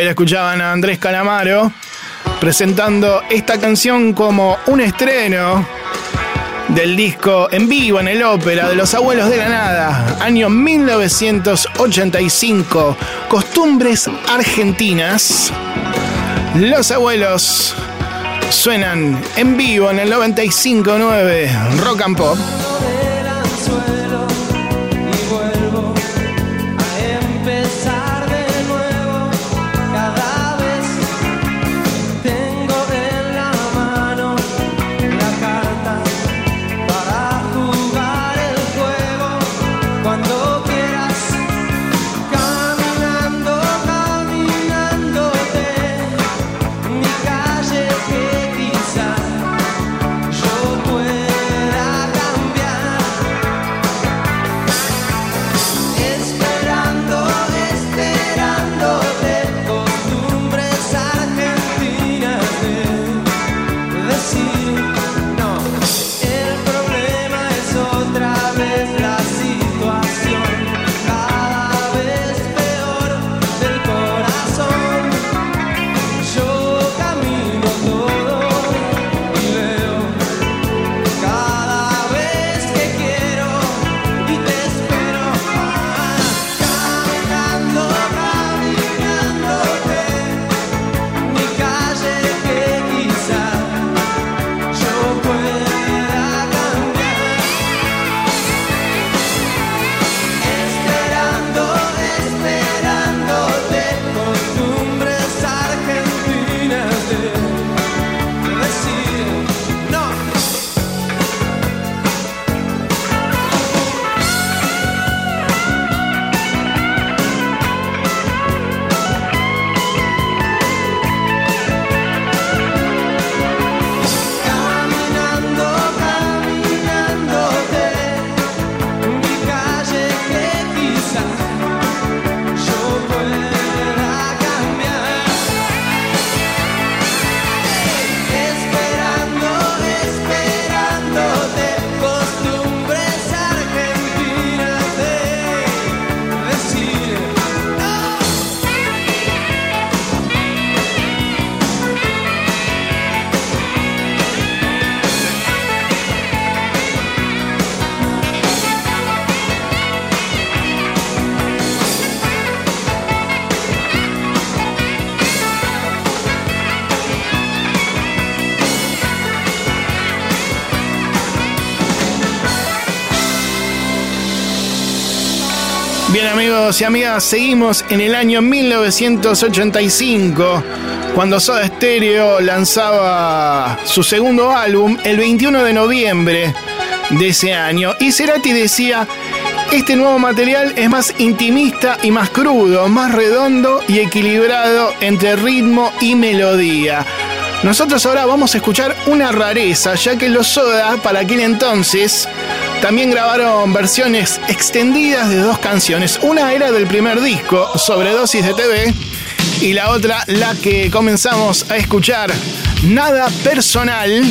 Ahí la escuchaban a Andrés Calamaro presentando esta canción como un estreno del disco en vivo en el ópera de los abuelos de la nada, año 1985, Costumbres Argentinas. Los abuelos suenan en vivo en el 95.9 Rock and Pop. Amigos y amigas, seguimos en el año 1985, cuando Soda Stereo lanzaba su segundo álbum el 21 de noviembre de ese año. Y Cerati decía, este nuevo material es más intimista y más crudo, más redondo y equilibrado entre ritmo y melodía. Nosotros ahora vamos a escuchar una rareza, ya que los Soda, para aquel entonces, también grabaron versiones extendidas de dos canciones. Una era del primer disco, Sobredosis de TV, y la otra, la que comenzamos a escuchar, Nada Personal,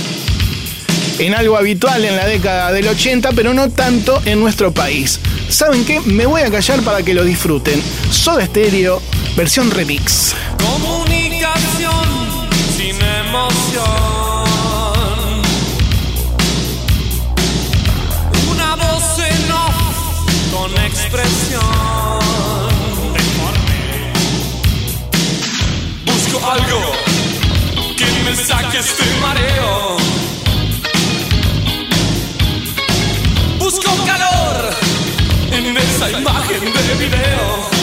en algo habitual en la década del 80, pero no tanto en nuestro país. ¿Saben qué? Me voy a callar para que lo disfruten. Soda Stereo, versión remix. Comunicación sin emoción. Este mareo. Busco calor en esa imagen de video.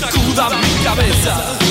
Sacuda mi cabeza.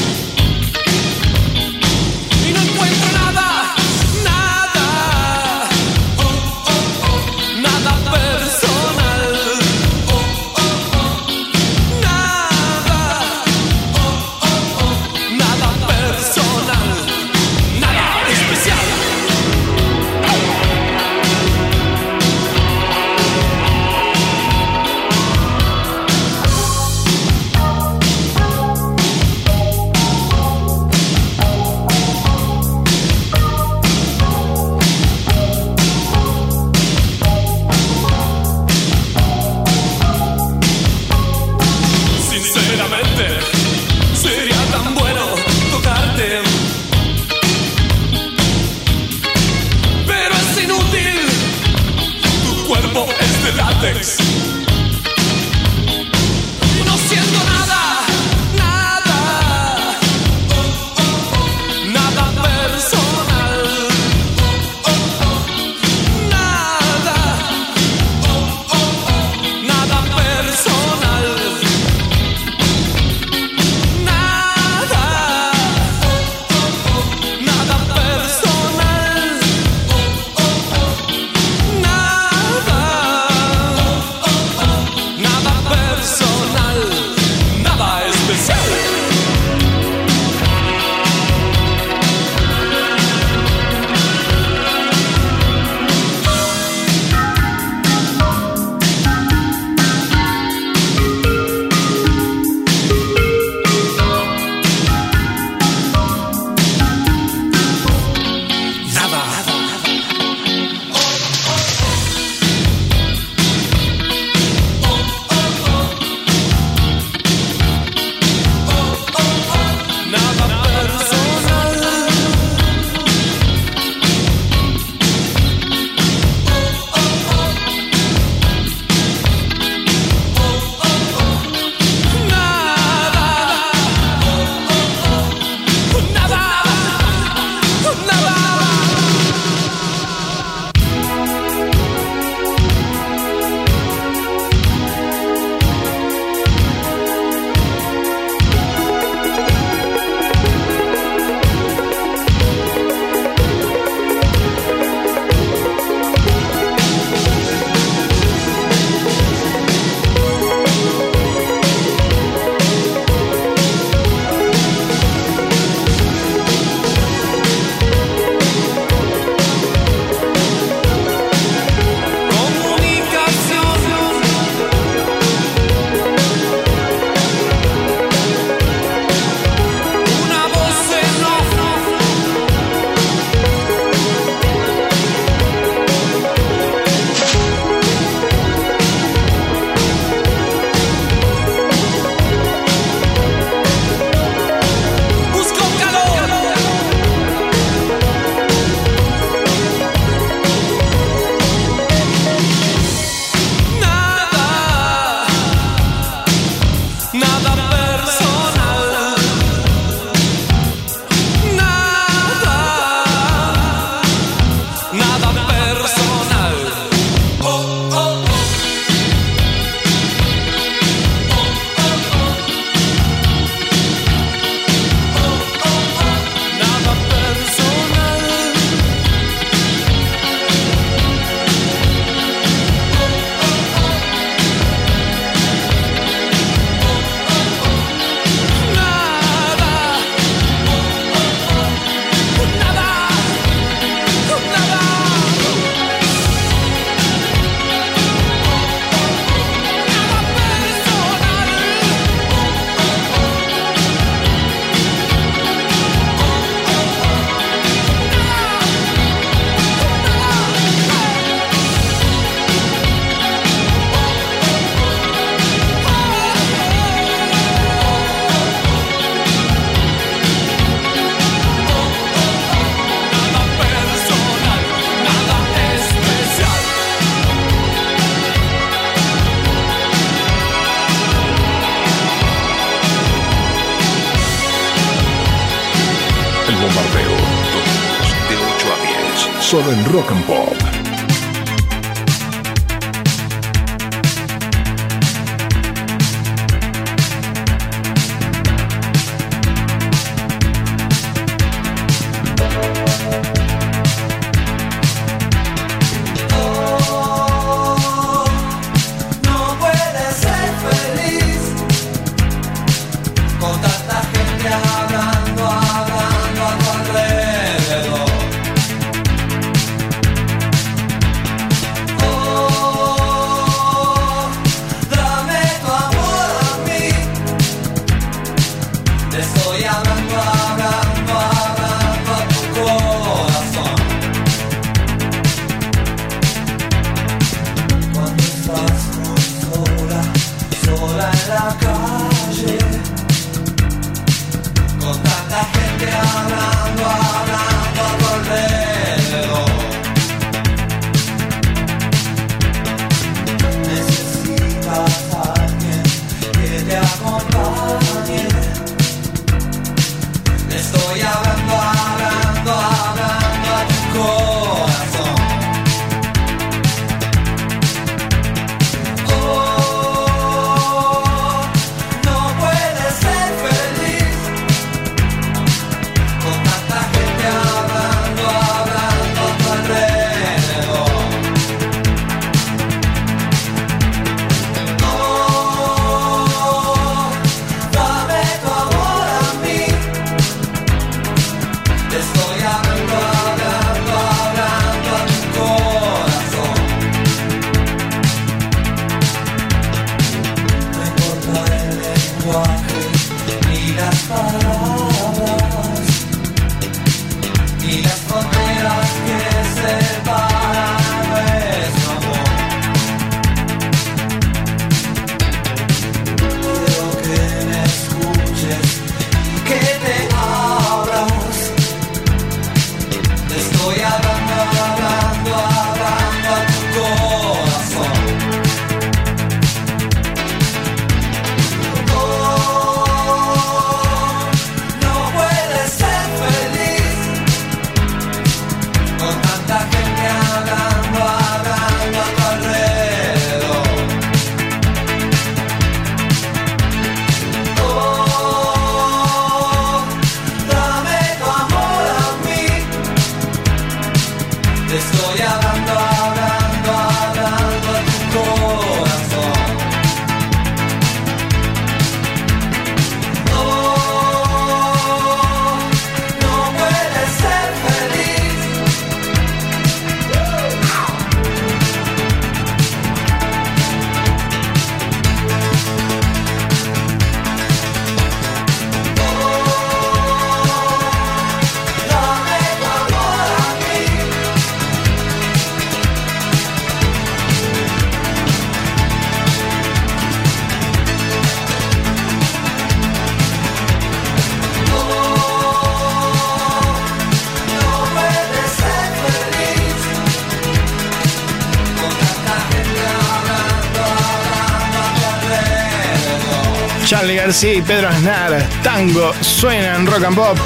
Y Pedro Aznar, tango, suenan rock and pop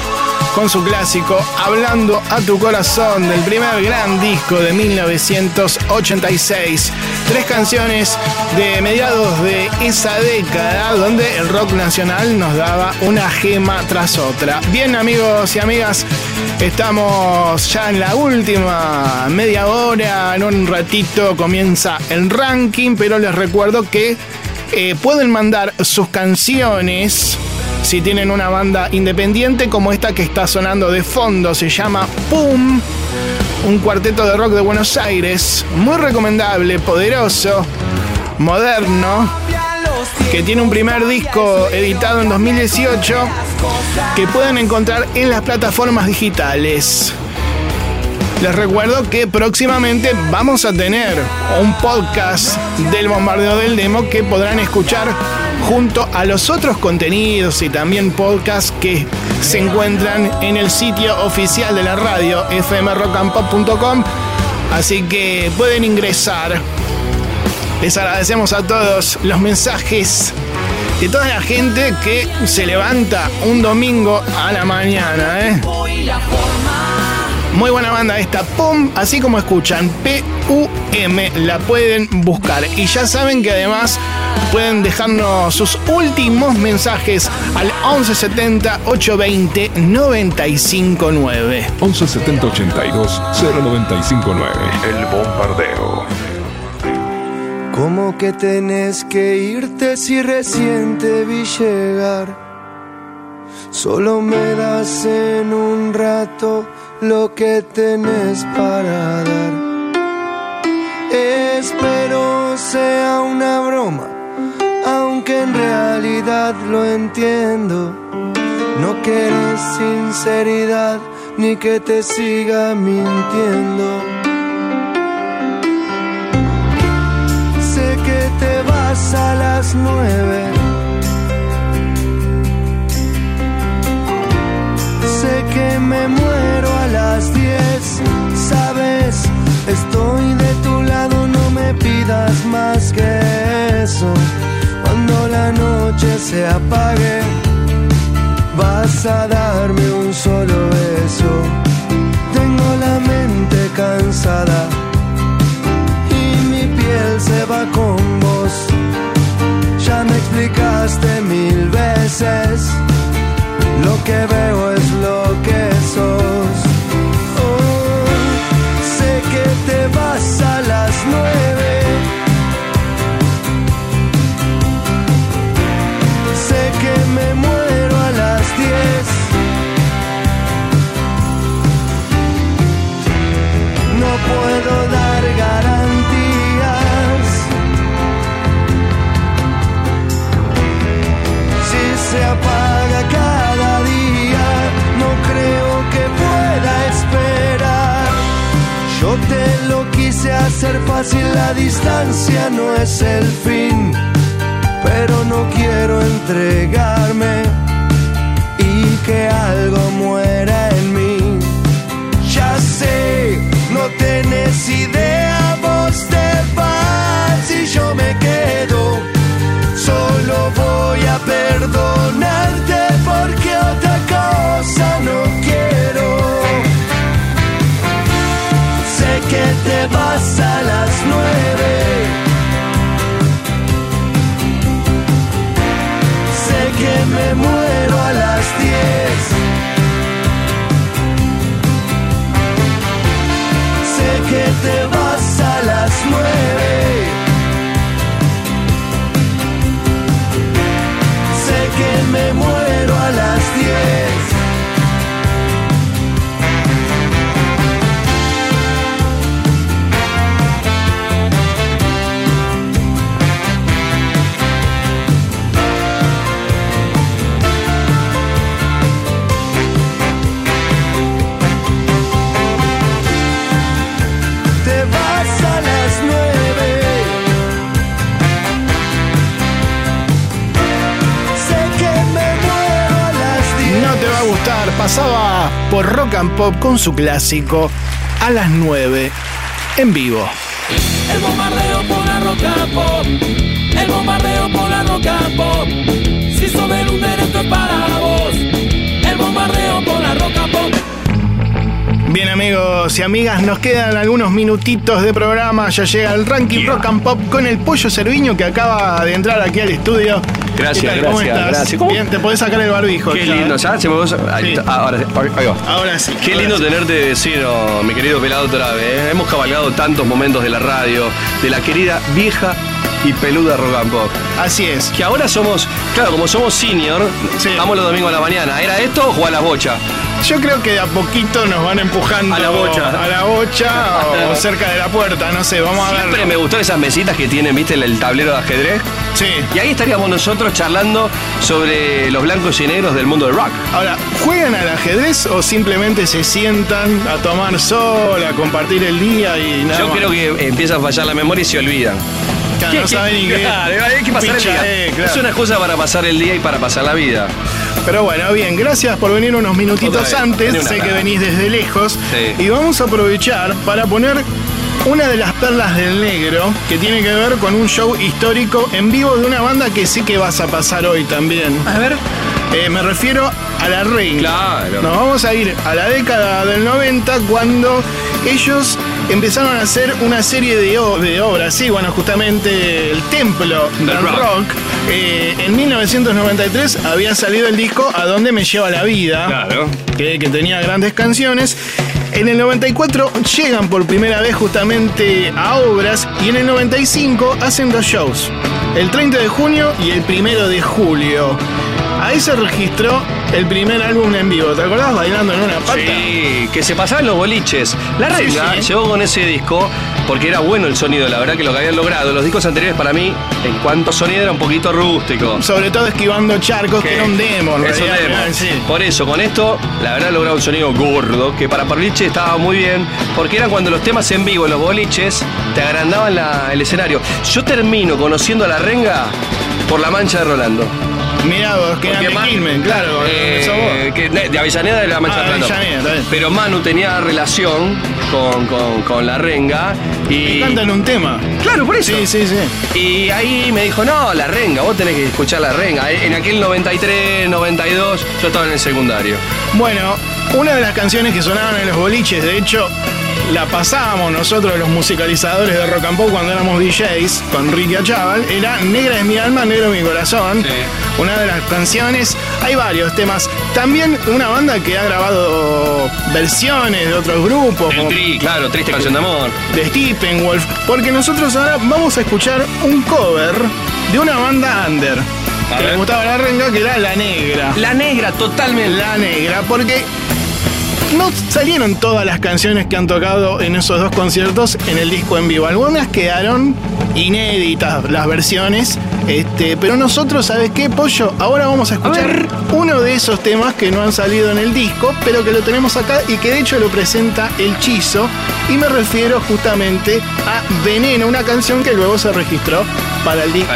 con su clásico Hablando a tu corazón del primer gran disco de 1986. Tres canciones de mediados de esa década donde el rock nacional nos daba una gema tras otra. Bien amigos y amigas, estamos ya en la última media hora, en un ratito comienza el ranking, pero les recuerdo que eh, pueden mandar sus canciones si tienen una banda independiente como esta que está sonando de fondo, se llama Pum, un cuarteto de rock de Buenos Aires, muy recomendable, poderoso, moderno, que tiene un primer disco editado en 2018 que pueden encontrar en las plataformas digitales. Les recuerdo que próximamente vamos a tener un podcast del bombardeo del demo que podrán escuchar junto a los otros contenidos y también podcasts que se encuentran en el sitio oficial de la radio fmrockandpop.com. Así que pueden ingresar. Les agradecemos a todos los mensajes de toda la gente que se levanta un domingo a la mañana. ¿eh? Muy buena banda esta, PUM, así como escuchan, P-U-M, la pueden buscar. Y ya saben que además pueden dejarnos sus últimos mensajes al 1170 820 959. 1170 82 0959. El bombardeo. ¿Cómo que tenés que irte si recién te vi llegar? Solo me das en un rato lo que tenés para dar. Espero sea una broma, aunque en realidad lo entiendo. No quieres sinceridad ni que te siga mintiendo. Sé que te vas a las nueve. Sé que me muero estoy de tu lado, no me pidas más que eso. Cuando la noche se apague, vas a darme un solo beso. Tengo la mente cansada y mi piel se va con vos. Ya me explicaste mil veces, lo que veo puedo dar garantías. Si se apaga cada día, no creo que pueda esperar. Yo te lo quise hacer fácil, la distancia no es el fin pero no quiero entregarme y que que te vas a las nueve. sé que me muero a las diez. Sé que te vas a las nueve. Sé que me muero a las diez. Pasaba por Rock and Pop con su clásico a las 9 en vivo. El bombardeo por la roca pop. El bombardeo por la roca pop. Si del Under, esto es para vos. El bombardeo por la roca pop. Bien amigos y amigas, nos quedan algunos minutitos de programa. Ya llega el ranking Rock and Pop con el pollo Cerviño que acaba de entrar aquí al estudio. Gracias, ¿Qué tal? ¿Cómo gracias, estás? gracias. ¿Cómo? Bien, te podés sacar el barbijo. Qué ya, lindo, ¿eh? ¿ya? Se me vos- ahí Sí. está. Ah, ahora, ahí va. Ahora sí. Qué ahora lindo sí. tenerte de vecino, mi querido pelado Trave. ¿eh? Hemos cabalgado tantos momentos de la radio, de la querida vieja y peluda Rock and Pop. Así es. Que ahora somos, claro, como somos senior, vamos los domingos a la mañana. ¿Era esto o a las bochas? Yo creo que de a poquito nos van empujando A la bocha. a la bocha o cerca de la puerta, no sé, vamos a ver. Siempre me gustó esas mesitas que tienen, viste, el, el tablero de ajedrez. Sí. Y ahí estaríamos nosotros charlando sobre los blancos y negros del mundo del rock. Ahora, ¿juegan al ajedrez o simplemente se sientan a tomar sol, a compartir el día y nada Yo más? creo que empieza a fallar la memoria y se olvidan. Claro, no saben. Claro, hay que pasar el día. eh, claro. Es una excusa para pasar el día y para pasar la vida. Pero bueno, bien, gracias por venir unos minutitos antes. Sé que venís desde lejos. Sí. Y vamos a aprovechar para poner una de las perlas del negro que tiene que ver con un show histórico en vivo de una banda que sé que vas a pasar hoy también. A ver. Eh, me refiero a la Reina. Claro. Nos vamos a ir a la década del 90 cuando ellos empezaron a hacer una serie de, obras. Sí, bueno, justamente el templo del Del rock. rock. Eh, en 1993 había salido el disco A dónde me lleva la vida. Claro. Que, que tenía grandes canciones. En el 94 llegan por primera vez justamente a obras y en el 95 hacen dos shows. El 30 de junio y el 1 de julio. Ahí se registró el primer álbum en vivo. ¿Te acordás bailando en una pata? Sí, que se pasaban los boliches. La Sí, Renga sí. llegó con ese disco porque era bueno el sonido, la verdad que lo que habían logrado. Los discos anteriores para mí, en cuanto a sonido, era un poquito rústico. Sobre todo esquivando charcos, que era un demo. Es un demo. sí. Por eso, con esto, la verdad, logrado un sonido gordo, que para Parliche estaba muy bien, porque eran cuando los temas en vivo, los boliches, te agrandaban la- el escenario. Yo termino conociendo a la renga por la mancha de Rolando. Mirá vos, que eran de Quilmes, claro. Eh, vos. que- de Avellaneda de la mancha Ah. Avellaneda. Pero Manu tenía relación con, con- con la renga y. Cantan un tema. Claro, por eso. Sí, sí, sí. Y ahí me dijo, no, la renga, vos tenés que escuchar la renga. En aquel 93, 92, yo estaba en el secundario. Bueno, una de las canciones que sonaban en los boliches, de hecho, la pasábamos nosotros los musicalizadores de Rock and Pop cuando éramos DJs con Ricky Achával, era Negra es mi alma, negro es mi corazón. Una de las canciones, hay varios temas. También una banda que ha grabado versiones de otros grupos. El como tri, claro, triste canción de amor. de Steppenwolf, porque nosotros ahora vamos a escuchar un cover de una banda under. A que le gustaba la renga, que era La Negra. La negra, totalmente. La Negra, porque no salieron todas las canciones que han tocado en esos dos conciertos en el disco en vivo. Algunas quedaron inéditas las versiones, este, pero nosotros, ¿sabes qué, Pollo? Ahora vamos a escuchar uno de esos temas que no han salido en el disco, pero que lo tenemos acá y que de hecho lo presenta El Chizo. Y me refiero justamente a Veneno, una canción que luego se registró para el disco.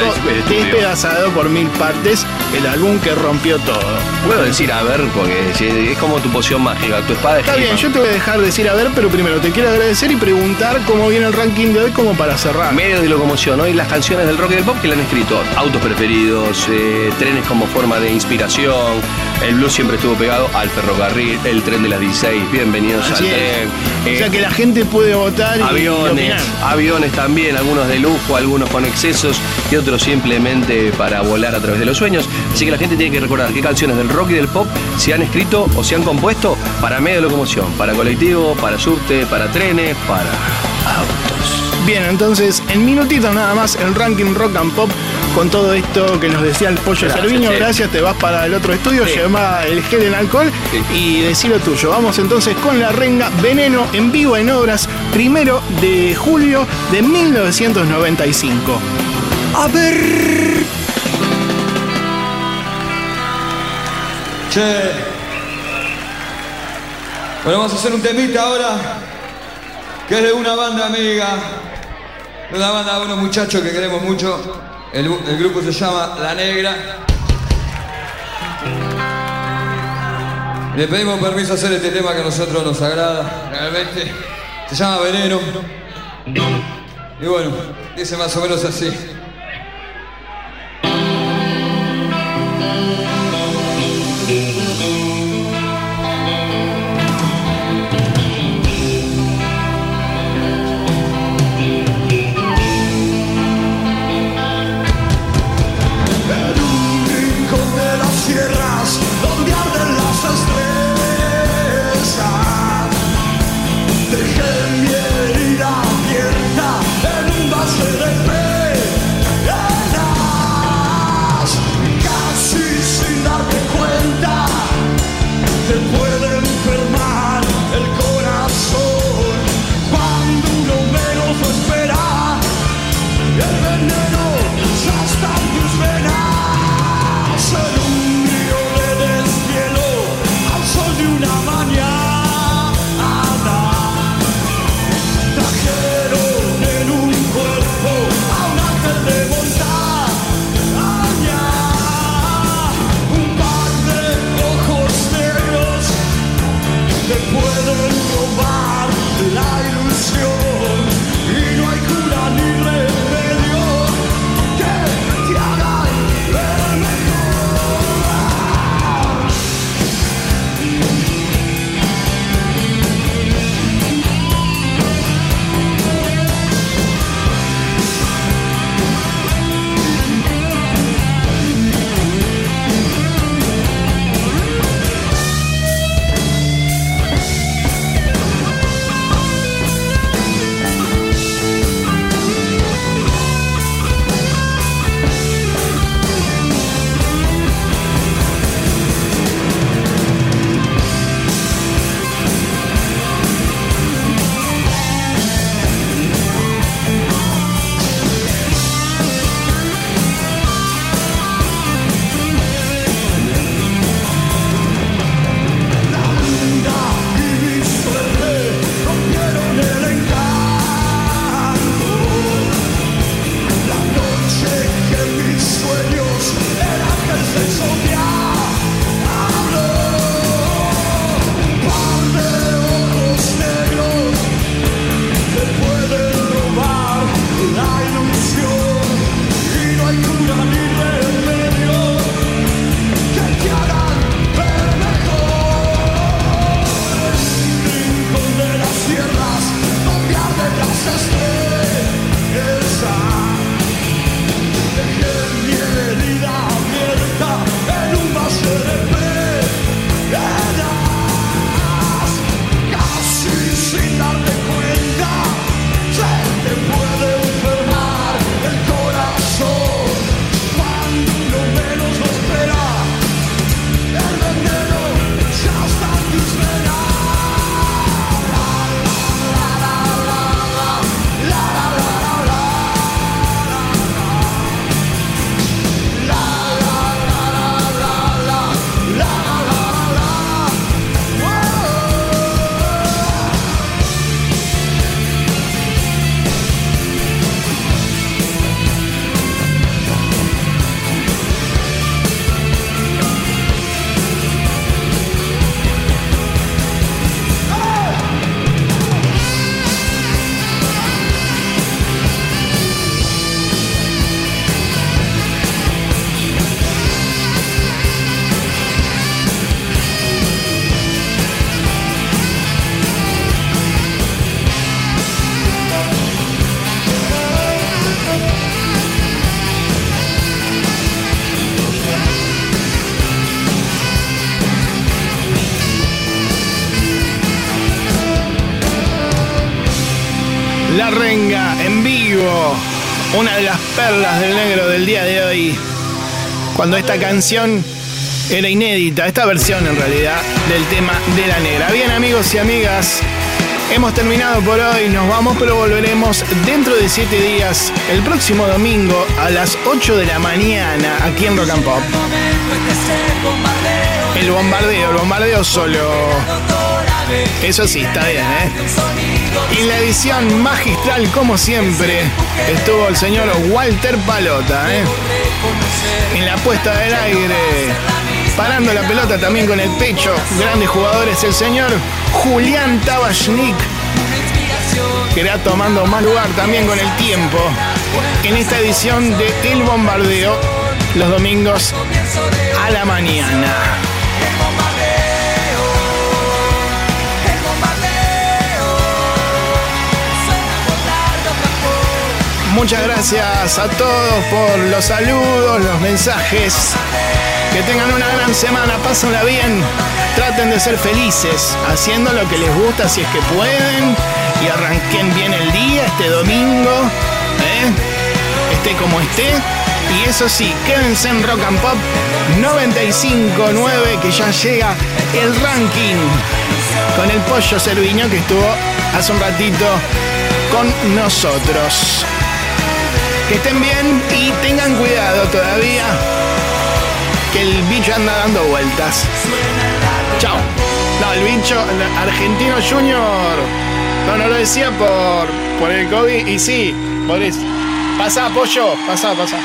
Despedazado por Mil Partes, el álbum que rompió todo. Puedo decir, a ver, porque es como tu poción mágica, tu espada de Está bien, yo te voy a dejar decir a ver, pero primero te quiero agradecer y preguntar cómo viene el ranking de hoy como para cerrar. Medios de locomoción, hoy las canciones del rock y del pop que le han escrito. Autos preferidos, eh, trenes como forma de inspiración. El blues siempre estuvo pegado al ferrocarril, el tren de las 16. Bienvenidos Así al es. tren. o Eh, sea que la gente puede votar y, y Aviones, aviones también, algunos de lujo, algunos con excesos y otros simplemente para volar a través de los sueños. Así que la gente tiene que recordar qué canciones del rock y del pop se han escrito o se han compuesto para medio de locomoción, para colectivo, para subte, para trenes, para autos. Bien, entonces en minutitos nada más el ranking rock and pop con todo esto que nos decía el pollo Gracias, Cerviño. che. Gracias, te vas para el otro estudio, Sí. llama el gel en alcohol y decí lo tuyo. Vamos entonces con la renga Veneno en vivo en obras, primero de julio de 1995. A ver. Che. Bueno, vamos a hacer un temita ahora. Que es de una banda amiga. De una banda de unos muchachos que queremos mucho. El, el grupo se llama La Negra. Le pedimos permiso a hacer este tema que a nosotros nos agrada. Realmente. Se llama Veneno. Y bueno, dice más o menos así. Nossas dores Cuando esta canción era inédita, esta versión en realidad del tema de la negra. Bien amigos y amigas, hemos terminado por hoy, nos vamos pero volveremos dentro de 7 días, el próximo domingo a las 8 de la mañana aquí en Rock and Pop. El bombardeo, el bombardeo solo. Eso sí, está bien, ¿eh? Y la edición magistral, como siempre, estuvo el señor Walter Palota, ¿eh? En la puesta del aire, parando la pelota también con el pecho, grandes jugadores, el señor Julián Tabachnik, que irá tomando más lugar también con el tiempo en esta edición de El Bombardeo, los domingos a la mañana. Muchas gracias a todos por los saludos, los mensajes. Que tengan una gran semana, pásenla bien. Traten de ser felices, haciendo lo que les gusta si es que pueden. Y arranquen bien el día, este domingo. ¿eh? Esté como esté. Y eso sí, quédense en Rock and Pop 95.9 que ya llega el ranking con el pollo Cerviño que estuvo hace un ratito con nosotros. Que estén bien y tengan cuidado todavía. Que el bicho anda dando vueltas. Chao. No, el bicho argentino junior. No, no lo decía por, por el COVID. Y sí, por eso. Pasa, pollo. Pasa, pasa.